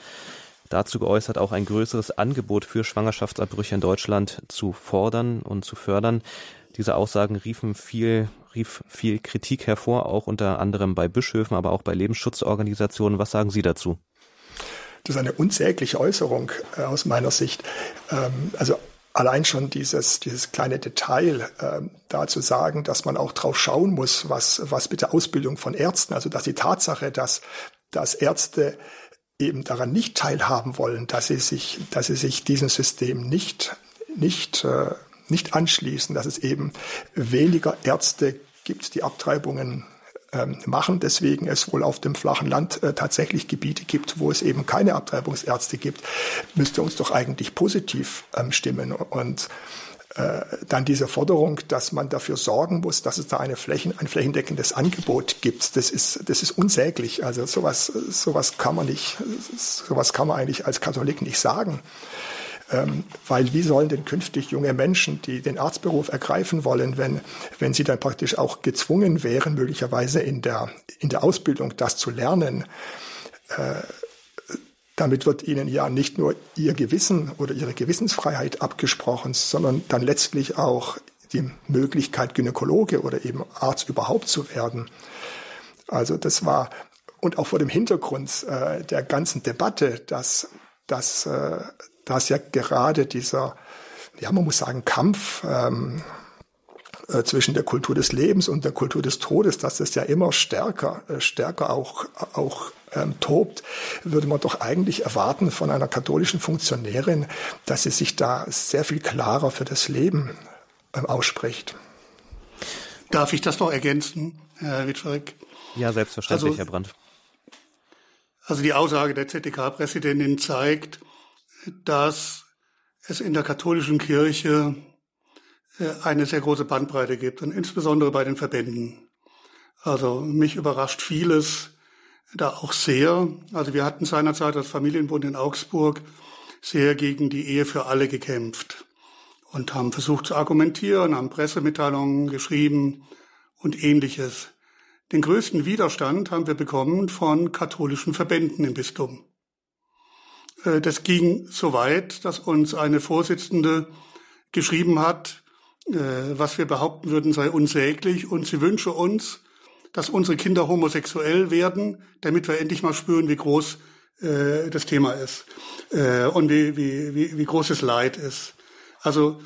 dazu geäußert, auch ein größeres Angebot für Schwangerschaftsabbrüche in Deutschland zu fordern und zu fördern. Diese Aussagen riefen viel, rief viel Kritik hervor, auch unter anderem bei Bischöfen, aber auch bei Lebensschutzorganisationen. Was sagen Sie dazu? Das ist eine unsägliche Äußerung äh, aus meiner Sicht. Ähm, also allein schon dieses, dieses kleine Detail äh, da zu sagen, dass man auch drauf schauen muss, was, was mit der Ausbildung von Ärzten, also dass die Tatsache, dass, dass Ärzte eben daran nicht teilhaben wollen, dass sie sich, dass sie sich diesem System nicht, nicht, äh, nicht anschließen, dass es eben weniger Ärzte gibt, die Abtreibungen machen, deswegen es wohl auf dem flachen Land äh, tatsächlich Gebiete gibt, wo es eben keine Abtreibungsärzte gibt, müsste uns doch eigentlich positiv ähm, stimmen. Und äh, dann diese Forderung, dass man dafür sorgen muss, dass es da eine Flächen, ein flächendeckendes Angebot gibt, das ist, das ist unsäglich. Also sowas, sowas kann man nicht, sowas kann man eigentlich als Katholik nicht sagen. Ähm, weil wie sollen denn künftig junge Menschen, die den Arztberuf ergreifen wollen, wenn, wenn sie dann praktisch auch gezwungen wären, möglicherweise in der, in der Ausbildung das zu lernen, äh, damit wird ihnen ja nicht nur ihr Gewissen oder ihre Gewissensfreiheit abgesprochen, sondern dann letztlich auch die Möglichkeit, Gynäkologe oder eben Arzt überhaupt zu werden. Also das war, und auch vor dem Hintergrund äh, der ganzen Debatte, dass, dass, äh, dass ja gerade dieser, ja, man muss sagen, Kampf ähm, äh, zwischen der Kultur des Lebens und der Kultur des Todes, dass das ja immer stärker, äh, stärker auch, auch ähm, tobt, würde man doch eigentlich erwarten von einer katholischen Funktionärin, dass sie sich da sehr viel klarer für das Leben ähm, ausspricht. Darf ich das noch ergänzen, Herr Witschek? Ja, selbstverständlich, also, Herr Brandt. Also die Aussage der ZDK-Präsidentin zeigt, dass es in der katholischen Kirche äh, eine sehr große Bandbreite gibt und insbesondere bei den Verbänden. Also mich überrascht vieles da auch sehr. Also wir hatten seinerzeit als Familienbund in Augsburg sehr gegen die Ehe für alle gekämpft und haben versucht zu argumentieren, haben Pressemitteilungen geschrieben und ähnliches. Den größten Widerstand haben wir bekommen von katholischen Verbänden im Bistum. Äh, das ging so weit, dass uns eine Vorsitzende geschrieben hat, äh, was wir behaupten würden, sei unsäglich und sie wünsche uns, dass unsere Kinder homosexuell werden, damit wir endlich mal spüren, wie groß äh, das Thema ist und wie, wie, wie, wie groß das Leid ist. Also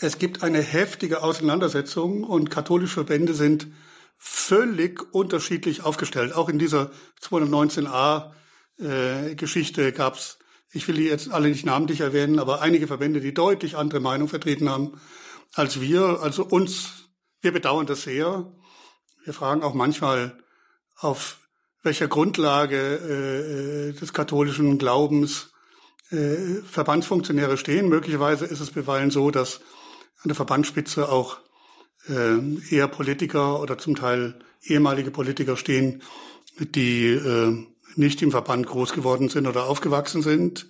es gibt eine heftige Auseinandersetzung und katholische Verbände sind völlig unterschiedlich aufgestellt. Auch in dieser 219a äh, Geschichte gab es, ich will die jetzt alle nicht namentlich erwähnen, aber einige Verbände, die deutlich andere Meinung vertreten haben als wir. Also uns, wir bedauern das sehr. Wir fragen auch manchmal, auf welcher Grundlage äh, des katholischen Glaubens äh, Verbandsfunktionäre stehen. Möglicherweise ist es bisweilen so, dass an der Verbandsspitze auch äh, eher Politiker oder zum Teil ehemalige Politiker stehen, die äh, nicht im Verband groß geworden sind oder aufgewachsen sind.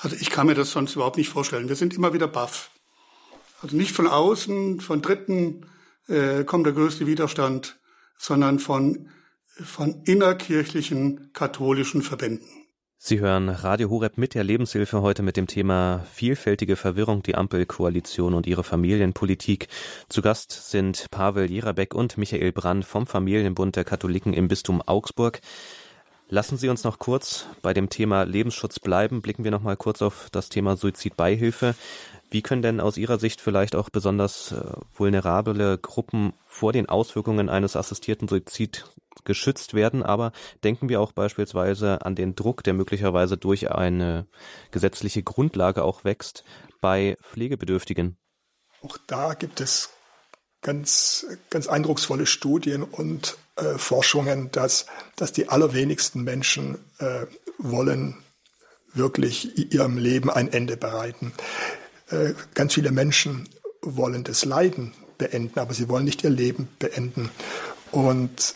Also ich kann mir das sonst überhaupt nicht vorstellen. Wir sind immer wieder baff. Also nicht von außen, von Dritten äh, kommt der größte Widerstand, sondern von, von innerkirchlichen katholischen Verbänden. Sie hören Radio Horeb mit der Lebenshilfe heute mit dem Thema Vielfältige Verwirrung, die Ampelkoalition und ihre Familienpolitik. Zu Gast sind Pavel Jerabeck und Michael Brand vom Familienbund der Katholiken im Bistum Augsburg. Lassen Sie uns noch kurz bei dem Thema Lebensschutz bleiben. Blicken wir noch mal kurz auf das Thema Suizidbeihilfe. Wie können denn aus Ihrer Sicht vielleicht auch besonders äh, vulnerable Gruppen vor den Auswirkungen eines assistierten Suizids geschützt werden? Aber denken wir auch beispielsweise an den Druck, der möglicherweise durch eine gesetzliche Grundlage auch wächst bei Pflegebedürftigen. Auch da gibt es ganz, ganz eindrucksvolle Studien und äh, Forschungen, dass, dass die allerwenigsten Menschen äh, wollen wirklich ihrem Leben ein Ende bereiten. Äh, ganz viele Menschen wollen das Leiden beenden, aber sie wollen nicht ihr Leben beenden. Und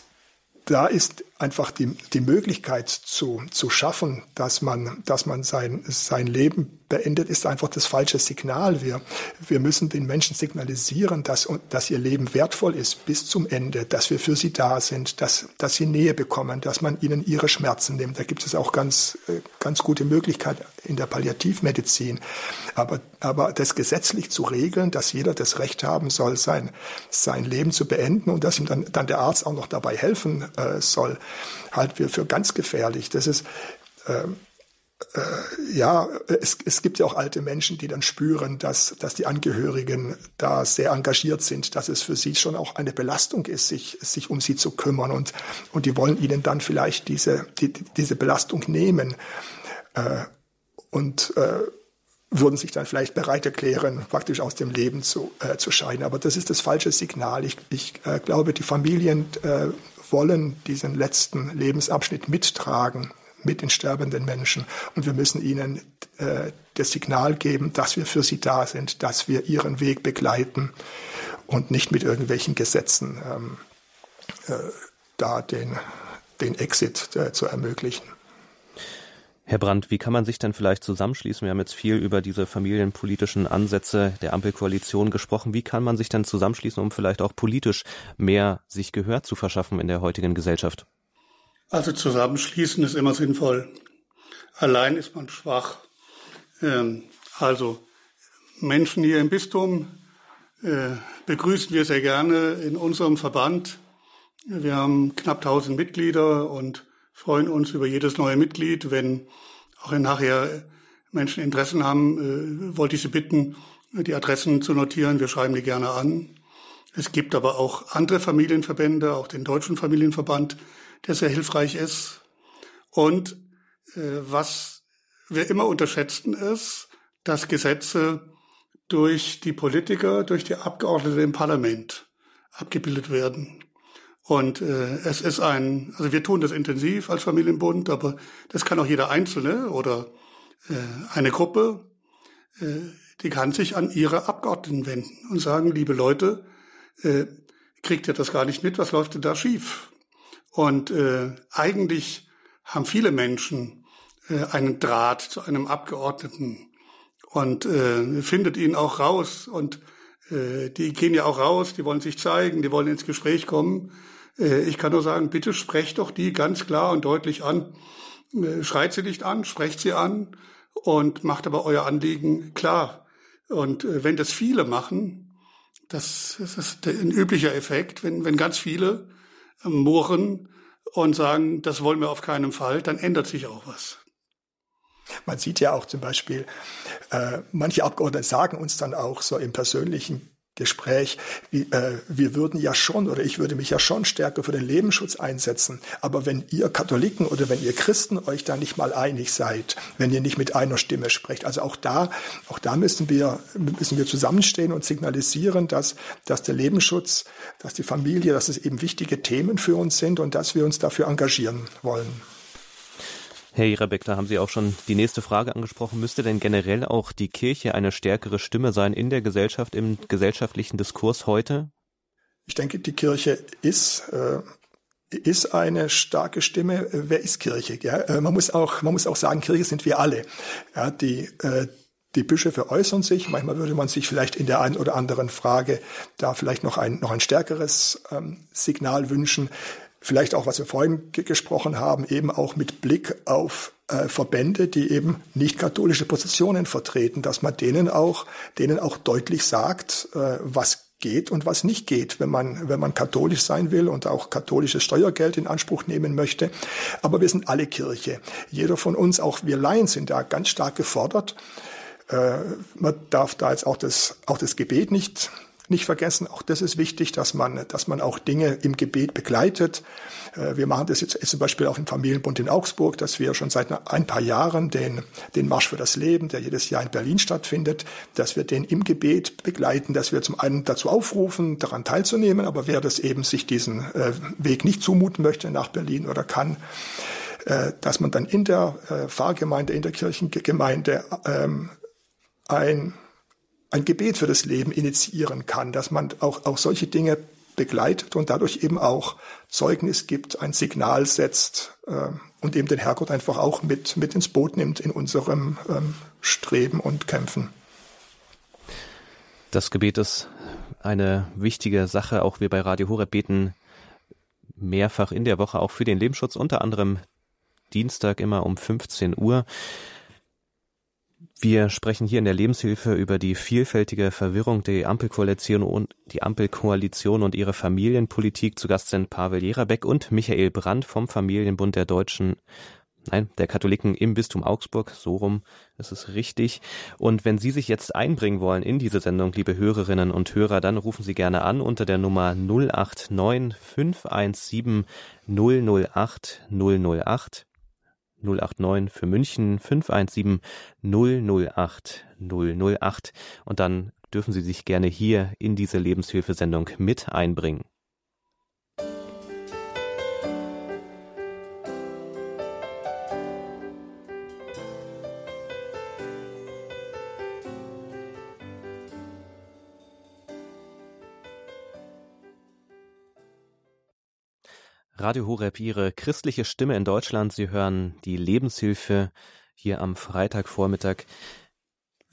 da ist einfach die, die Möglichkeit zu, zu schaffen, dass man, dass man sein, sein Leben beendet, ist einfach das falsche Signal. Wir, wir müssen den Menschen signalisieren, dass, dass ihr Leben wertvoll ist bis zum Ende, dass wir für sie da sind, dass, dass sie Nähe bekommen, dass man ihnen ihre Schmerzen nimmt. Da gibt es auch ganz, ganz gute Möglichkeiten in der Palliativmedizin. Aber, aber das gesetzlich zu regeln, dass jeder das Recht haben soll, sein, sein Leben zu beenden und dass ihm dann, dann der Arzt auch noch dabei helfen äh, soll, halten wir für ganz gefährlich. Das ist, äh, ja, es, es gibt ja auch alte Menschen, die dann spüren, dass, dass die Angehörigen da sehr engagiert sind, dass es für sie schon auch eine Belastung ist, sich, sich um sie zu kümmern und, und die wollen ihnen dann vielleicht diese, die, diese Belastung nehmen äh, und äh, würden sich dann vielleicht bereit erklären, praktisch aus dem Leben zu, äh, zu scheiden. Aber das ist das falsche Signal. Ich, ich äh, glaube, die Familien äh, wollen diesen letzten Lebensabschnitt mittragen mit den sterbenden Menschen. Und wir müssen ihnen äh, das Signal geben, dass wir für sie da sind, dass wir ihren Weg begleiten und nicht mit irgendwelchen Gesetzen ähm, äh, da den, den Exit äh, zu ermöglichen. Herr Brandt, wie kann man sich denn vielleicht zusammenschließen? Wir haben jetzt viel über diese familienpolitischen Ansätze der Ampelkoalition gesprochen. Wie kann man sich denn zusammenschließen, um vielleicht auch politisch mehr sich Gehör zu verschaffen in der heutigen Gesellschaft? Also zusammenschließen ist immer sinnvoll. Allein ist man schwach. Ähm, also Menschen hier im Bistum äh, begrüßen wir sehr gerne in unserem Verband. Wir haben knapp 1000 Mitglieder und freuen uns über jedes neue Mitglied. Wenn auch nachher Menschen Interessen haben, äh, wollte ich Sie bitten, die Adressen zu notieren. Wir schreiben die gerne an. Es gibt aber auch andere Familienverbände, auch den Deutschen Familienverband, der sehr hilfreich ist. Und äh, was wir immer unterschätzen ist, dass Gesetze durch die Politiker, durch die Abgeordneten im Parlament abgebildet werden. Und äh, es ist ein, also wir tun das intensiv als Familienbund, aber das kann auch jeder Einzelne oder äh, eine Gruppe, äh, die kann sich an ihre Abgeordneten wenden und sagen, liebe Leute, äh, kriegt ihr das gar nicht mit, was läuft denn da schief? Und äh, eigentlich haben viele Menschen äh, einen Draht zu einem Abgeordneten und äh, findet ihn auch raus. Und äh, die gehen ja auch raus, die wollen sich zeigen, die wollen ins Gespräch kommen. Äh, ich kann nur sagen, bitte sprecht doch die ganz klar und deutlich an. Äh, schreit sie nicht an, sprecht sie an und macht aber euer Anliegen klar. Und äh, wenn das viele machen, das, das ist ein üblicher Effekt, wenn, wenn ganz viele murren und sagen, das wollen wir auf keinen Fall, dann ändert sich auch was. Man sieht ja auch zum Beispiel, äh, manche Abgeordnete sagen uns dann auch so im persönlichen Gespräch, wie, äh, wir würden ja schon oder ich würde mich ja schon stärker für den Lebensschutz einsetzen. Aber wenn ihr Katholiken oder wenn ihr Christen euch da nicht mal einig seid, wenn ihr nicht mit einer Stimme sprecht, also auch da, auch da müssen wir, müssen wir zusammenstehen und signalisieren, dass, dass der Lebensschutz, dass die Familie, dass es eben wichtige Themen für uns sind und dass wir uns dafür engagieren wollen. Herr Jerebeck, da haben Sie auch schon die nächste Frage angesprochen. Müsste denn generell auch die Kirche eine stärkere Stimme sein in der Gesellschaft, im gesellschaftlichen Diskurs heute? Ich denke, die Kirche ist, äh, ist eine starke Stimme. Wer ist Kirche? Ja, äh, man, muss auch, man muss auch sagen, Kirche sind wir alle. Ja, die, äh, die Bischöfe äußern sich. Manchmal würde man sich vielleicht in der einen oder anderen Frage da vielleicht noch ein, noch ein stärkeres ähm, Signal wünschen vielleicht auch, was wir vorhin gesprochen haben, eben auch mit Blick auf äh, Verbände, die eben nicht katholische Positionen vertreten, dass man denen auch, denen auch deutlich sagt, äh, was geht und was nicht geht, wenn man, wenn man katholisch sein will und auch katholisches Steuergeld in Anspruch nehmen möchte. Aber wir sind alle Kirche. Jeder von uns, auch wir Laien, sind da ganz stark gefordert. Äh, man darf da jetzt auch das, auch das Gebet nicht nicht vergessen. Auch das ist wichtig, dass man, dass man auch Dinge im Gebet begleitet. Äh, wir machen das jetzt zum Beispiel auch im Familienbund in Augsburg, dass wir schon seit ein paar Jahren den, den Marsch für das Leben, der jedes Jahr in Berlin stattfindet, dass wir den im Gebet begleiten, dass wir zum einen dazu aufrufen, daran teilzunehmen, aber wer das eben sich diesen äh, Weg nicht zumuten möchte nach Berlin oder kann, äh, dass man dann in der Pfarrgemeinde, in der Kirchengemeinde ähm, ein ein Gebet für das Leben initiieren kann, dass man auch, auch solche Dinge begleitet und dadurch eben auch Zeugnis gibt, ein Signal setzt äh, und eben den Herrgott einfach auch mit, mit ins Boot nimmt in unserem ähm, Streben und Kämpfen. Das Gebet ist eine wichtige Sache. Auch wir bei Radio Horeb beten mehrfach in der Woche auch für den Lebensschutz, unter anderem Dienstag immer um 15 Uhr. Wir sprechen hier in der Lebenshilfe über die vielfältige Verwirrung der Ampelkoalition und die Ampelkoalition und ihre Familienpolitik. Zu Gast sind Pavel Jerabeck und Michael Brandt vom Familienbund der Deutschen Nein, der Katholiken im Bistum Augsburg, so rum ist es richtig. Und wenn Sie sich jetzt einbringen wollen in diese Sendung, liebe Hörerinnen und Hörer, dann rufen Sie gerne an unter der Nummer 089 517 008 008. 089 für München 517 008 008 und dann dürfen Sie sich gerne hier in diese Lebenshilfesendung mit einbringen. Radio Horeb, Ihre christliche Stimme in Deutschland. Sie hören die Lebenshilfe hier am Freitagvormittag.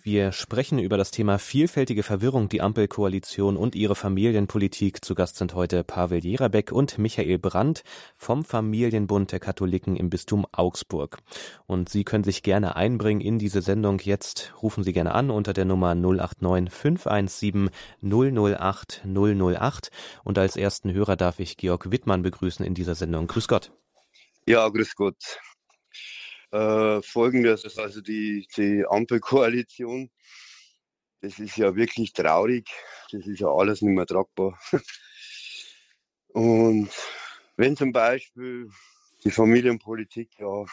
Wir sprechen über das Thema vielfältige Verwirrung, die Ampelkoalition und ihre Familienpolitik. Zu Gast sind heute Pavel Jerabeck und Michael Brandt vom Familienbund der Katholiken im Bistum Augsburg. Und Sie können sich gerne einbringen in diese Sendung. Jetzt rufen Sie gerne an unter der Nummer 089 517 008 008. Und als ersten Hörer darf ich Georg Wittmann begrüßen in dieser Sendung. Grüß Gott. Ja, grüß Gott. Äh, Folgendes ist also die, die Ampelkoalition. Das ist ja wirklich traurig. Das ist ja alles nicht mehr tragbar. Und wenn zum Beispiel die Familienpolitik, ja.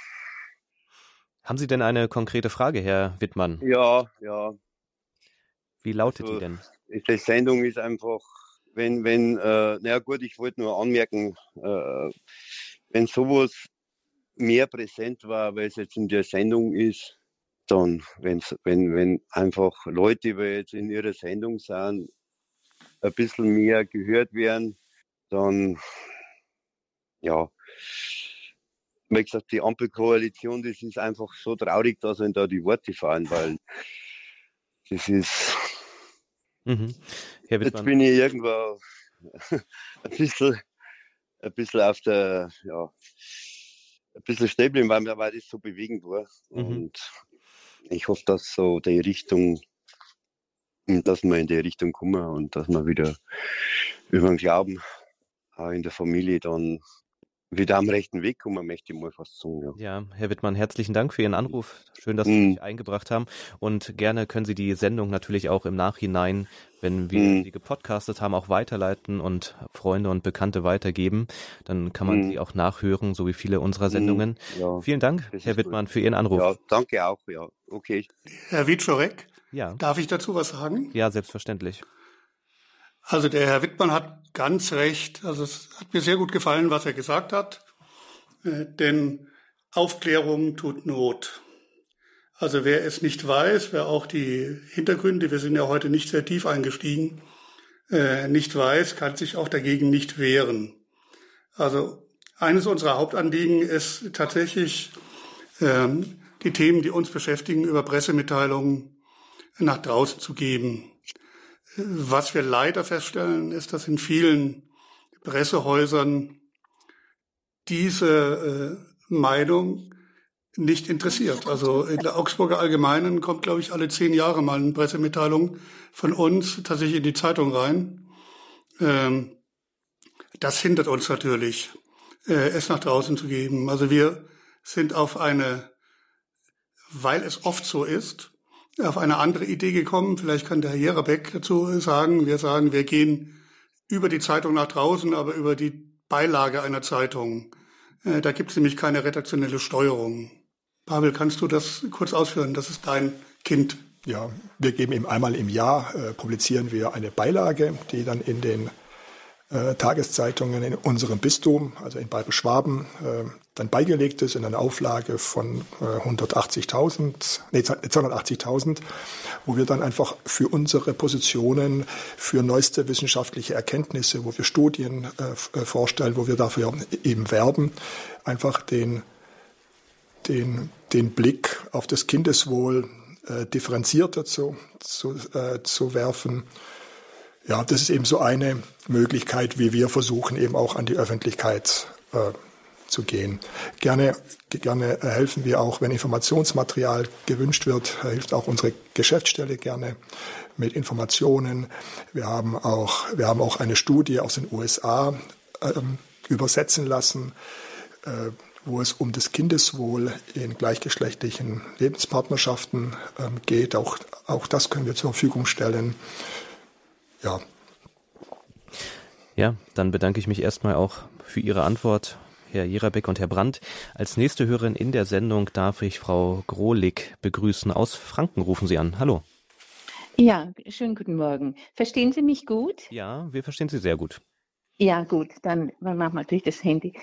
Haben Sie denn eine konkrete Frage, Herr Wittmann? Ja, ja. Wie lautet also, die denn? Die Sendung ist einfach, wenn, wenn, äh, naja gut, ich wollte nur anmerken, äh, wenn sowas mehr präsent war, weil es jetzt in der Sendung ist, dann, wenn's, wenn, wenn einfach Leute, die jetzt in ihrer Sendung sind, ein bisschen mehr gehört werden, dann, ja, wie gesagt, die Ampelkoalition, das ist einfach so traurig, dass wenn da die Worte fallen, weil das ist. Mhm. Jetzt bin ich irgendwo ein bisschen, ein bisschen auf der, ja, ein bisschen stehen weil, weil das so bewegend war. Mhm. Und ich hoffe, dass so die Richtung, dass wir in die Richtung kommen und dass wir wieder über den Glauben auch in der Familie dann wieder am rechten Weg kommen, möchte ich mal fast sagen. Ja. ja, Herr Wittmann, herzlichen Dank für Ihren Anruf. Schön, dass Sie mm. sich eingebracht haben. Und gerne können Sie die Sendung natürlich auch im Nachhinein, wenn wir mm. sie gepodcastet haben, auch weiterleiten und Freunde und Bekannte weitergeben. Dann kann man mm. sie auch nachhören, so wie viele unserer Sendungen. Ja, Vielen Dank, Herr Wittmann, gut. für Ihren Anruf. Ja, danke auch. Ja, okay. Herr Wiczorek, ja. darf ich dazu was sagen? Ja, selbstverständlich. Also der Herr Wittmann hat ganz recht. Also es hat mir sehr gut gefallen, was er gesagt hat. Äh, denn Aufklärung tut Not. Also wer es nicht weiß, wer auch die Hintergründe, wir sind ja heute nicht sehr tief eingestiegen, äh, nicht weiß, kann sich auch dagegen nicht wehren. Also eines unserer Hauptanliegen ist tatsächlich ähm, die Themen, die uns beschäftigen, über Pressemitteilungen nach draußen zu geben. Was wir leider feststellen, ist, dass in vielen Pressehäusern diese äh, Meinung nicht interessiert. Also in der Augsburger Allgemeinen kommt, glaube ich, alle zehn Jahre mal eine Pressemitteilung von uns tatsächlich in die Zeitung rein. Ähm, das hindert uns natürlich, äh, es nach draußen zu geben. Also wir sind auf eine, weil es oft so ist, auf eine andere Idee gekommen. Vielleicht kann der Herr Jerebeck dazu sagen. Wir sagen, wir gehen über die Zeitung nach draußen, aber über die Beilage einer Zeitung. Äh, da gibt es nämlich keine redaktionelle Steuerung. Pavel, kannst du das kurz ausführen? Das ist dein Kind. Ja, wir geben ihm einmal im Jahr, äh, publizieren wir eine Beilage, die dann in den äh, Tageszeitungen in unserem Bistum, also in Bayerisch-Schwaben, äh, dann beigelegt ist in einer Auflage von äh, 180.000, nee, 280.000, wo wir dann einfach für unsere Positionen, für neueste wissenschaftliche Erkenntnisse, wo wir Studien äh, äh, vorstellen, wo wir dafür eben werben, einfach den, den, den Blick auf das Kindeswohl äh, differenzierter zu, zu, äh, zu werfen. Ja, das ist eben so eine Möglichkeit, wie wir versuchen, eben auch an die Öffentlichkeit äh, zu gehen. Gerne, gerne helfen wir auch, wenn Informationsmaterial gewünscht wird, hilft auch unsere Geschäftsstelle gerne mit Informationen. Wir haben auch, wir haben auch eine Studie aus den USA äh, übersetzen lassen, äh, wo es um das Kindeswohl in gleichgeschlechtlichen Lebenspartnerschaften äh, geht. Auch, auch das können wir zur Verfügung stellen ja. Ja, dann bedanke ich mich erstmal auch für Ihre Antwort, Herr Jerabeck und Herr Brandt. Als nächste Hörerin in der Sendung darf ich Frau Grohlig begrüßen. Aus Franken rufen Sie an. Hallo. Ja, schönen guten Morgen. Verstehen Sie mich gut? Ja, wir verstehen Sie sehr gut. Ja, gut, dann machen wir natürlich das Handy.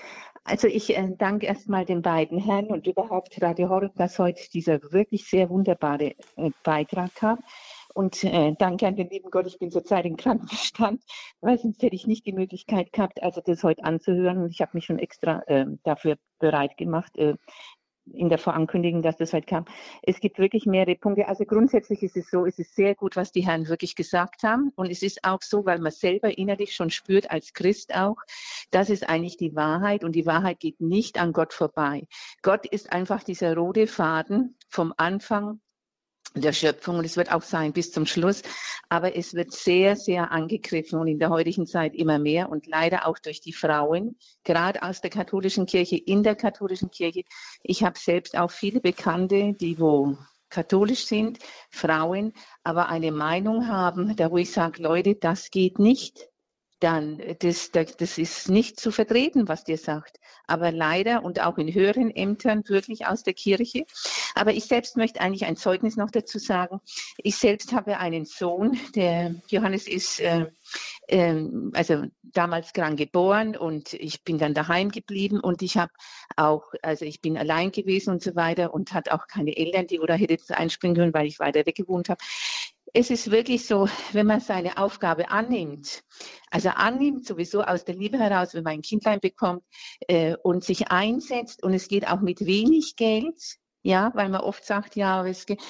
Also ich äh, danke erstmal den beiden Herren und überhaupt Radio Horeb, dass heute dieser wirklich sehr wunderbare äh, Beitrag kam. Und äh, danke an den lieben Gott, ich bin zurzeit im Krankenstand, weil sonst hätte ich nicht die Möglichkeit gehabt, also das heute anzuhören. Und ich habe mich schon extra äh, dafür bereit gemacht, äh, in der Vorankündigung, dass das heute kam. Es gibt wirklich mehrere Punkte. Also grundsätzlich ist es so, es ist sehr gut, was die Herren wirklich gesagt haben. Und es ist auch so, weil man selber innerlich schon spürt, als Christ auch, das ist eigentlich die Wahrheit. Und die Wahrheit geht nicht an Gott vorbei. Gott ist einfach dieser rote Faden vom Anfang der Schöpfung und es wird auch sein bis zum Schluss. Aber es wird sehr, sehr angegriffen und in der heutigen Zeit immer mehr und leider auch durch die Frauen, gerade aus der katholischen Kirche, in der katholischen Kirche. Ich habe selbst auch viele Bekannte, die wo katholisch sind, Frauen, aber eine Meinung haben, da wo ich sage, Leute, das geht nicht. dann das, das ist nicht zu vertreten, was dir sagt. Aber leider und auch in höheren Ämtern wirklich aus der Kirche. Aber ich selbst möchte eigentlich ein Zeugnis noch dazu sagen. Ich selbst habe einen Sohn, der Johannes ist äh, äh, also damals krank geboren und ich bin dann daheim geblieben und ich habe auch, also ich bin allein gewesen und so weiter und hatte auch keine Eltern, die oder hätte einspringen können, weil ich weiter weg gewohnt habe es ist wirklich so, wenn man seine Aufgabe annimmt, also annimmt sowieso aus der Liebe heraus, wenn man ein Kindlein bekommt äh, und sich einsetzt und es geht auch mit wenig Geld, ja, weil man oft sagt, ja, es geht,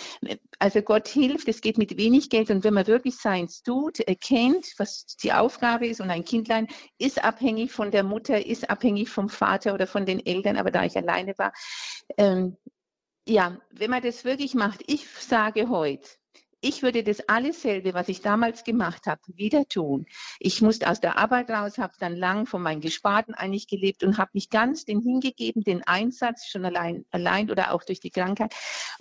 also Gott hilft, es geht mit wenig Geld und wenn man wirklich seins tut, erkennt, was die Aufgabe ist und ein Kindlein ist abhängig von der Mutter, ist abhängig vom Vater oder von den Eltern, aber da ich alleine war, ähm, ja, wenn man das wirklich macht, ich sage heute, ich würde das alles selbe, was ich damals gemacht habe, wieder tun. Ich musste aus der Arbeit raus, habe dann lang von meinen Gesparten eigentlich gelebt und habe mich ganz den hingegeben, den Einsatz schon allein, allein oder auch durch die Krankheit.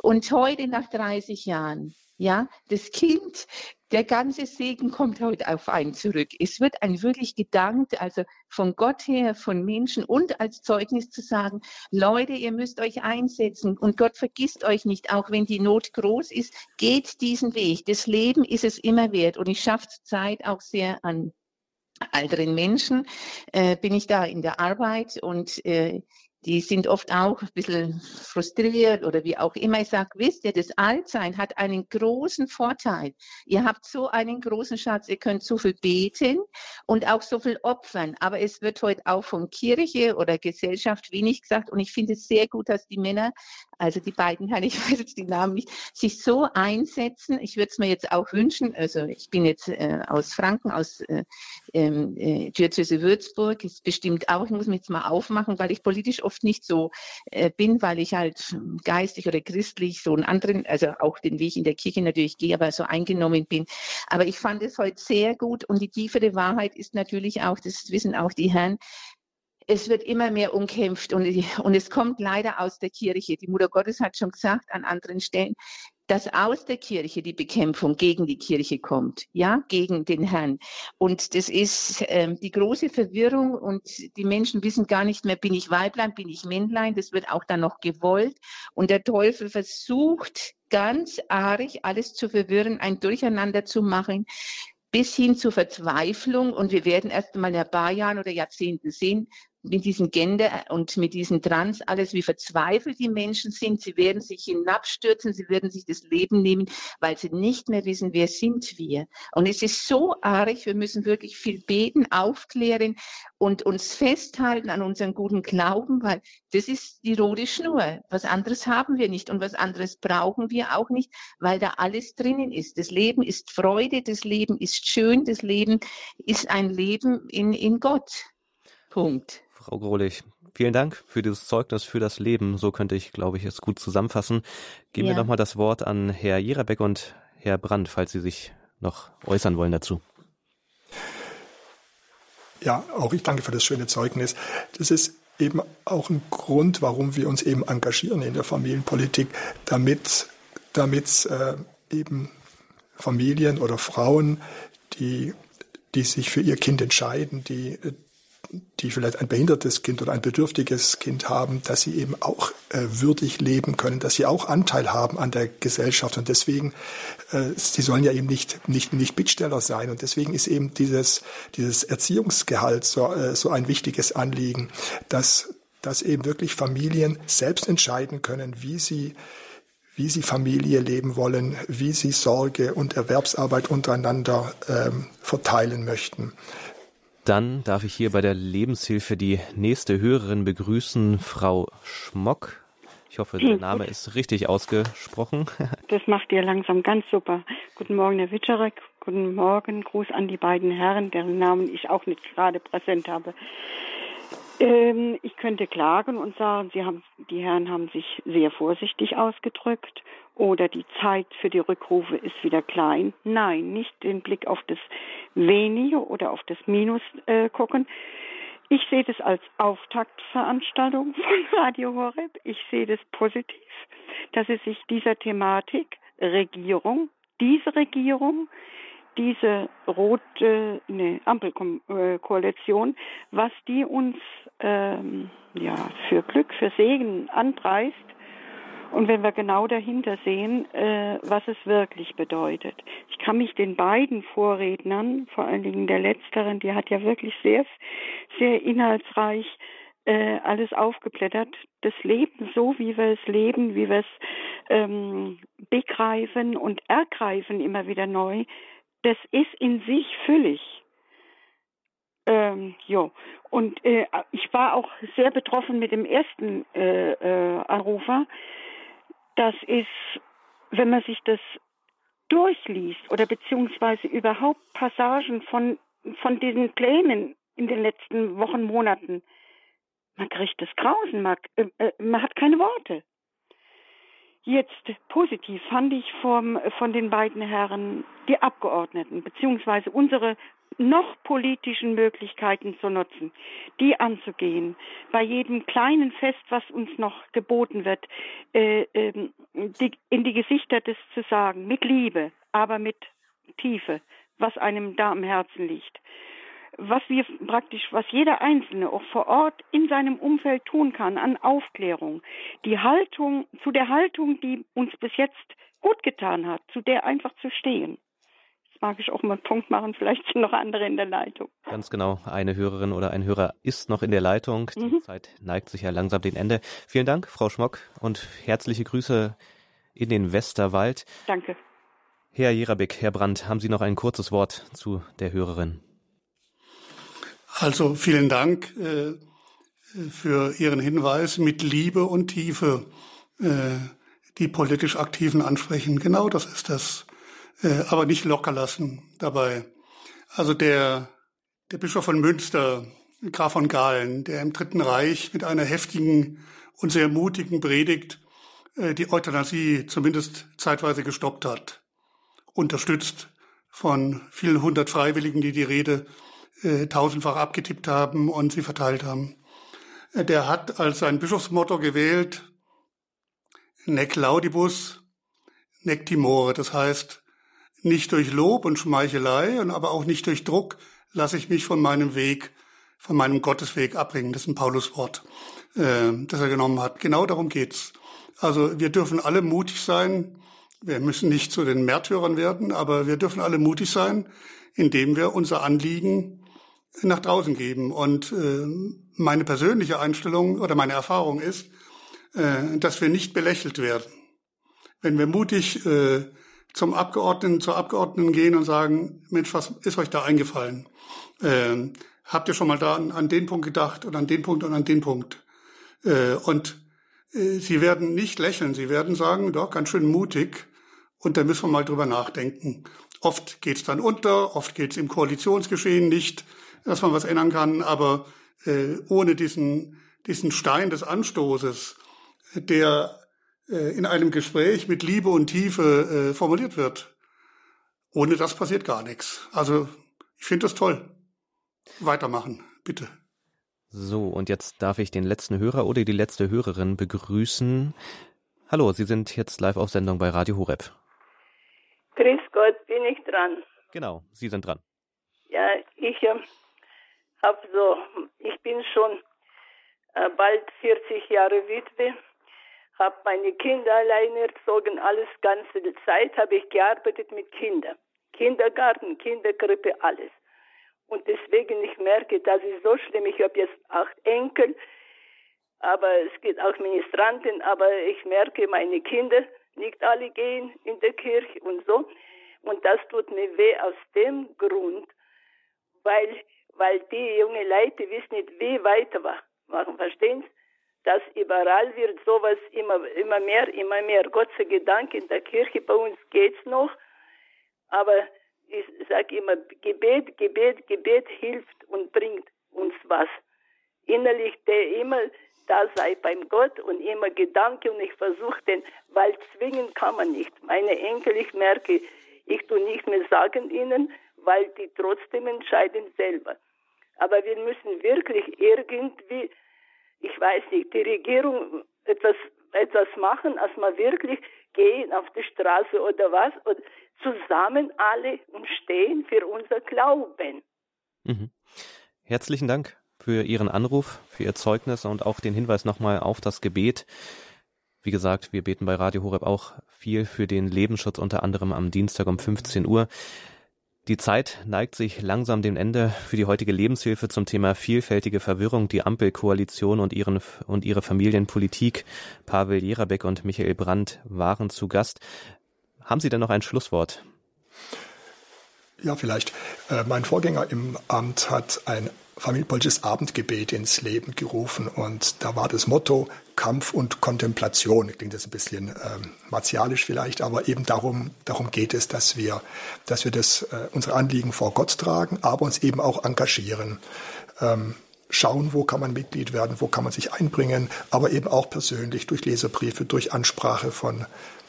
Und heute nach 30 Jahren ja, das Kind, der ganze Segen kommt heute auf einen zurück. Es wird ein wirklich gedankt, also von Gott her, von Menschen und als Zeugnis zu sagen, Leute, ihr müsst euch einsetzen und Gott vergisst euch nicht, auch wenn die Not groß ist, geht diesen Weg. Das Leben ist es immer wert und ich schaffe Zeit auch sehr an älteren Menschen, äh, bin ich da in der Arbeit und äh, die sind oft auch ein bisschen frustriert oder wie auch immer. Ich sage, wisst ihr, das Altsein hat einen großen Vorteil. Ihr habt so einen großen Schatz, ihr könnt so viel beten und auch so viel opfern. Aber es wird heute auch von Kirche oder Gesellschaft wenig gesagt. Und ich finde es sehr gut, dass die Männer, also die beiden Herren, ich weiß jetzt die Namen nicht, sich so einsetzen. Ich würde es mir jetzt auch wünschen. Also ich bin jetzt äh, aus Franken, aus äh, ähm, äh, Diözese Würzburg. Ist bestimmt auch, ich muss mich jetzt mal aufmachen, weil ich politisch oft nicht so äh, bin, weil ich halt geistig oder christlich so einen anderen, also auch den Weg in der Kirche natürlich gehe, aber so eingenommen bin. Aber ich fand es heute sehr gut und die tiefere Wahrheit ist natürlich auch, das wissen auch die Herren, es wird immer mehr umkämpft und, und es kommt leider aus der Kirche. Die Mutter Gottes hat schon gesagt an anderen Stellen, dass aus der Kirche die Bekämpfung gegen die Kirche kommt, ja, gegen den Herrn. Und das ist ähm, die große Verwirrung und die Menschen wissen gar nicht mehr, bin ich Weiblein, bin ich Männlein, das wird auch dann noch gewollt. Und der Teufel versucht ganz arg alles zu verwirren, ein Durcheinander zu machen, bis hin zur Verzweiflung. Und wir werden erst mal in ein paar Jahren oder Jahrzehnten sehen, mit diesen Gender und mit diesen Trans alles, wie verzweifelt die Menschen sind. Sie werden sich hinabstürzen, sie werden sich das Leben nehmen, weil sie nicht mehr wissen, wer sind wir. Und es ist so arg, wir müssen wirklich viel beten, aufklären und uns festhalten an unserem guten Glauben, weil das ist die rote Schnur. Was anderes haben wir nicht und was anderes brauchen wir auch nicht, weil da alles drinnen ist. Das Leben ist Freude, das Leben ist schön, das Leben ist ein Leben in, in Gott. Punkt. Frau Grohlich, vielen Dank für dieses Zeugnis für das Leben. So könnte ich, glaube ich, es gut zusammenfassen. Geben ja. wir nochmal das Wort an Herr Jerabeck und Herr Brandt, falls Sie sich noch äußern wollen dazu. Ja, auch ich danke für das schöne Zeugnis. Das ist eben auch ein Grund, warum wir uns eben engagieren in der Familienpolitik, damit, damit äh, eben Familien oder Frauen, die, die sich für ihr Kind entscheiden, die die vielleicht ein behindertes Kind oder ein bedürftiges Kind haben, dass sie eben auch äh, würdig leben können, dass sie auch Anteil haben an der Gesellschaft und deswegen, äh, sie sollen ja eben nicht, nicht, nicht Bittsteller sein und deswegen ist eben dieses, dieses Erziehungsgehalt so, äh, so ein wichtiges Anliegen, dass, dass eben wirklich Familien selbst entscheiden können, wie sie wie sie Familie leben wollen, wie sie Sorge und Erwerbsarbeit untereinander ähm, verteilen möchten. Dann darf ich hier bei der Lebenshilfe die nächste Hörerin begrüßen, Frau Schmock. Ich hoffe, der Name ist richtig ausgesprochen. Das macht ihr langsam ganz super. Guten Morgen, Herr Witscherek. Guten Morgen. Gruß an die beiden Herren, deren Namen ich auch nicht gerade präsent habe. Ähm, ich könnte klagen und sagen, Sie haben, die Herren haben sich sehr vorsichtig ausgedrückt oder die Zeit für die Rückrufe ist wieder klein. Nein, nicht den Blick auf das Wenige oder auf das Minus äh, gucken. Ich sehe das als Auftaktveranstaltung von Radio Horeb. Ich sehe das positiv, dass es sich dieser Thematik Regierung, diese Regierung, diese rote ne, Ampelkoalition, was die uns ähm, ja, für Glück, für Segen anpreist. Und wenn wir genau dahinter sehen, äh, was es wirklich bedeutet. Ich kann mich den beiden Vorrednern, vor allen Dingen der letzteren, die hat ja wirklich sehr, sehr inhaltsreich äh, alles aufgeblättert. Das Leben so, wie wir es leben, wie wir es ähm, begreifen und ergreifen immer wieder neu, das ist in sich füllig. Ähm, jo. Und äh, ich war auch sehr betroffen mit dem ersten äh, äh, Anrufer. Das ist, wenn man sich das durchliest oder beziehungsweise überhaupt Passagen von, von diesen Plänen in den letzten Wochen, Monaten, man kriegt das Grausen, man, äh, äh, man hat keine Worte. Jetzt positiv fand ich vom, von den beiden Herren die Abgeordneten, beziehungsweise unsere noch politischen Möglichkeiten zu nutzen, die anzugehen, bei jedem kleinen Fest, was uns noch geboten wird, äh, äh, die, in die Gesichter des zu sagen, mit Liebe, aber mit Tiefe, was einem da am Herzen liegt was wir praktisch, was jeder Einzelne auch vor Ort in seinem Umfeld tun kann an Aufklärung, die Haltung, zu der Haltung, die uns bis jetzt gut getan hat, zu der einfach zu stehen. Jetzt mag ich auch mal einen Punkt machen, vielleicht sind noch andere in der Leitung. Ganz genau, eine Hörerin oder ein Hörer ist noch in der Leitung. Die mhm. Zeit neigt sich ja langsam dem Ende. Vielen Dank, Frau Schmock, und herzliche Grüße in den Westerwald. Danke. Herr Jerabek, Herr Brandt, haben Sie noch ein kurzes Wort zu der Hörerin? Also vielen Dank äh, für Ihren Hinweis mit Liebe und Tiefe äh, die politisch Aktiven ansprechen. Genau das ist das. Äh, aber nicht locker lassen dabei. Also der, der Bischof von Münster, Graf von Galen, der im Dritten Reich mit einer heftigen und sehr mutigen Predigt äh, die Euthanasie zumindest zeitweise gestoppt hat, unterstützt von vielen hundert Freiwilligen, die die Rede äh, tausendfach abgetippt haben und sie verteilt haben. Äh, der hat als sein Bischofsmotto gewählt, nec laudibus, nec timore. Das heißt, nicht durch Lob und Schmeichelei und aber auch nicht durch Druck lasse ich mich von meinem Weg, von meinem Gottesweg abbringen. Das ist ein Pauluswort, äh, das er genommen hat. Genau darum geht's. Also wir dürfen alle mutig sein. Wir müssen nicht zu den Märtyrern werden, aber wir dürfen alle mutig sein, indem wir unser Anliegen nach draußen geben. Und äh, meine persönliche Einstellung oder meine Erfahrung ist, äh, dass wir nicht belächelt werden. Wenn wir mutig äh, zum Abgeordneten, zur Abgeordneten gehen und sagen, Mensch, was ist euch da eingefallen? Äh, habt ihr schon mal da an, an, den Punkt gedacht und an den Punkt und an den Punkt? Äh, und äh, sie werden nicht lächeln, sie werden sagen, doch, ganz schön mutig. Und da müssen wir mal drüber nachdenken. Oft geht's dann unter, oft geht's im Koalitionsgeschehen nicht dass man was ändern kann, aber äh, ohne diesen, diesen Stein des Anstoßes, der äh, in einem Gespräch mit Liebe und Tiefe äh, formuliert wird, ohne das passiert gar nichts. Also ich finde das toll. Weitermachen, bitte. So, und jetzt darf ich den letzten Hörer oder die letzte Hörerin begrüßen. Hallo, Sie sind jetzt live auf Sendung bei Radio Horeb. Grüß Gott, bin ich dran? Genau, Sie sind dran. Ja, ich äh, hab so, ich bin schon äh, bald 40 Jahre Witwe, habe meine Kinder alleine erzogen, alles ganze Zeit habe ich gearbeitet mit Kindern. Kindergarten, Kinderkrippe, alles. Und deswegen, ich merke, das ist so schlimm. Ich habe jetzt acht Enkel, aber es gibt auch Ministranten, aber ich merke, meine Kinder nicht alle gehen in der Kirche und so. Und das tut mir weh aus dem Grund, weil weil die junge Leute wissen nicht, wie weiter machen. Verstehen Sie? Dass überall wird sowas immer, immer mehr, immer mehr. Gott sei Dank, in der Kirche bei uns geht's noch. Aber ich sage immer, Gebet, Gebet, Gebet hilft und bringt uns was. Innerlich, der immer da sei beim Gott und immer Gedanke und ich versuche den, weil zwingen kann man nicht. Meine Enkel, ich merke, ich tue nicht mehr sagen ihnen, weil die trotzdem entscheiden selber. Aber wir müssen wirklich irgendwie, ich weiß nicht, die Regierung etwas etwas machen, als mal wirklich gehen auf die Straße oder was und zusammen alle stehen für unser Glauben. Mhm. Herzlichen Dank für Ihren Anruf, für Ihr Zeugnis und auch den Hinweis nochmal auf das Gebet. Wie gesagt, wir beten bei Radio Horeb auch viel für den Lebensschutz, unter anderem am Dienstag um 15 Uhr. Die Zeit neigt sich langsam dem Ende für die heutige Lebenshilfe zum Thema vielfältige Verwirrung, die Ampelkoalition und, ihren, und ihre Familienpolitik. Pavel Jerabek und Michael Brandt waren zu Gast. Haben Sie denn noch ein Schlusswort? Ja, vielleicht. Äh, mein Vorgänger im Amt hat ein familienpolitisches Abendgebet ins Leben gerufen und da war das Motto Kampf und Kontemplation. Klingt jetzt ein bisschen ähm, martialisch vielleicht, aber eben darum, darum geht es, dass wir, dass wir das, äh, unsere Anliegen vor Gott tragen, aber uns eben auch engagieren. Ähm, schauen, wo kann man Mitglied werden, wo kann man sich einbringen, aber eben auch persönlich durch Leserbriefe, durch Ansprache von,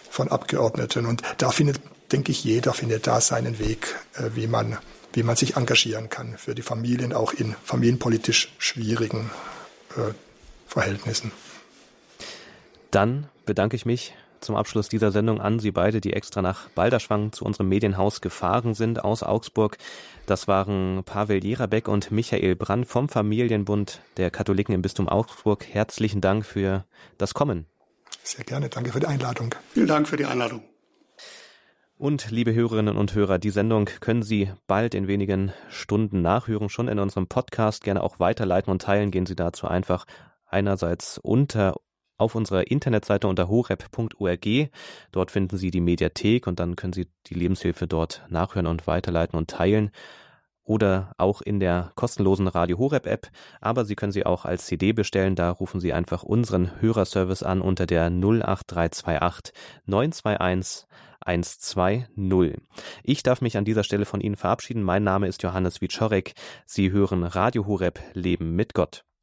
von Abgeordneten. Und da findet, denke ich, jeder findet da seinen Weg, äh, wie man wie man sich engagieren kann für die Familien, auch in familienpolitisch schwierigen äh, Verhältnissen. Dann bedanke ich mich zum Abschluss dieser Sendung an Sie beide, die extra nach Balderschwang zu unserem Medienhaus gefahren sind aus Augsburg. Das waren Pavel Jerabek und Michael Brann vom Familienbund der Katholiken im Bistum Augsburg. Herzlichen Dank für das Kommen. Sehr gerne. Danke für die Einladung. Vielen Dank für die Einladung. Und liebe Hörerinnen und Hörer, die Sendung können Sie bald in wenigen Stunden nachhören, schon in unserem Podcast. Gerne auch weiterleiten und teilen. Gehen Sie dazu einfach einerseits unter auf unserer Internetseite unter horep.org. Dort finden Sie die Mediathek und dann können Sie die Lebenshilfe dort nachhören und weiterleiten und teilen. Oder auch in der kostenlosen Radio Horeb App. Aber Sie können sie auch als CD bestellen. Da rufen Sie einfach unseren Hörerservice an unter der 08328 921 120. Ich darf mich an dieser Stelle von Ihnen verabschieden. Mein Name ist Johannes Wiczorek. Sie hören Radio Horeb Leben mit Gott.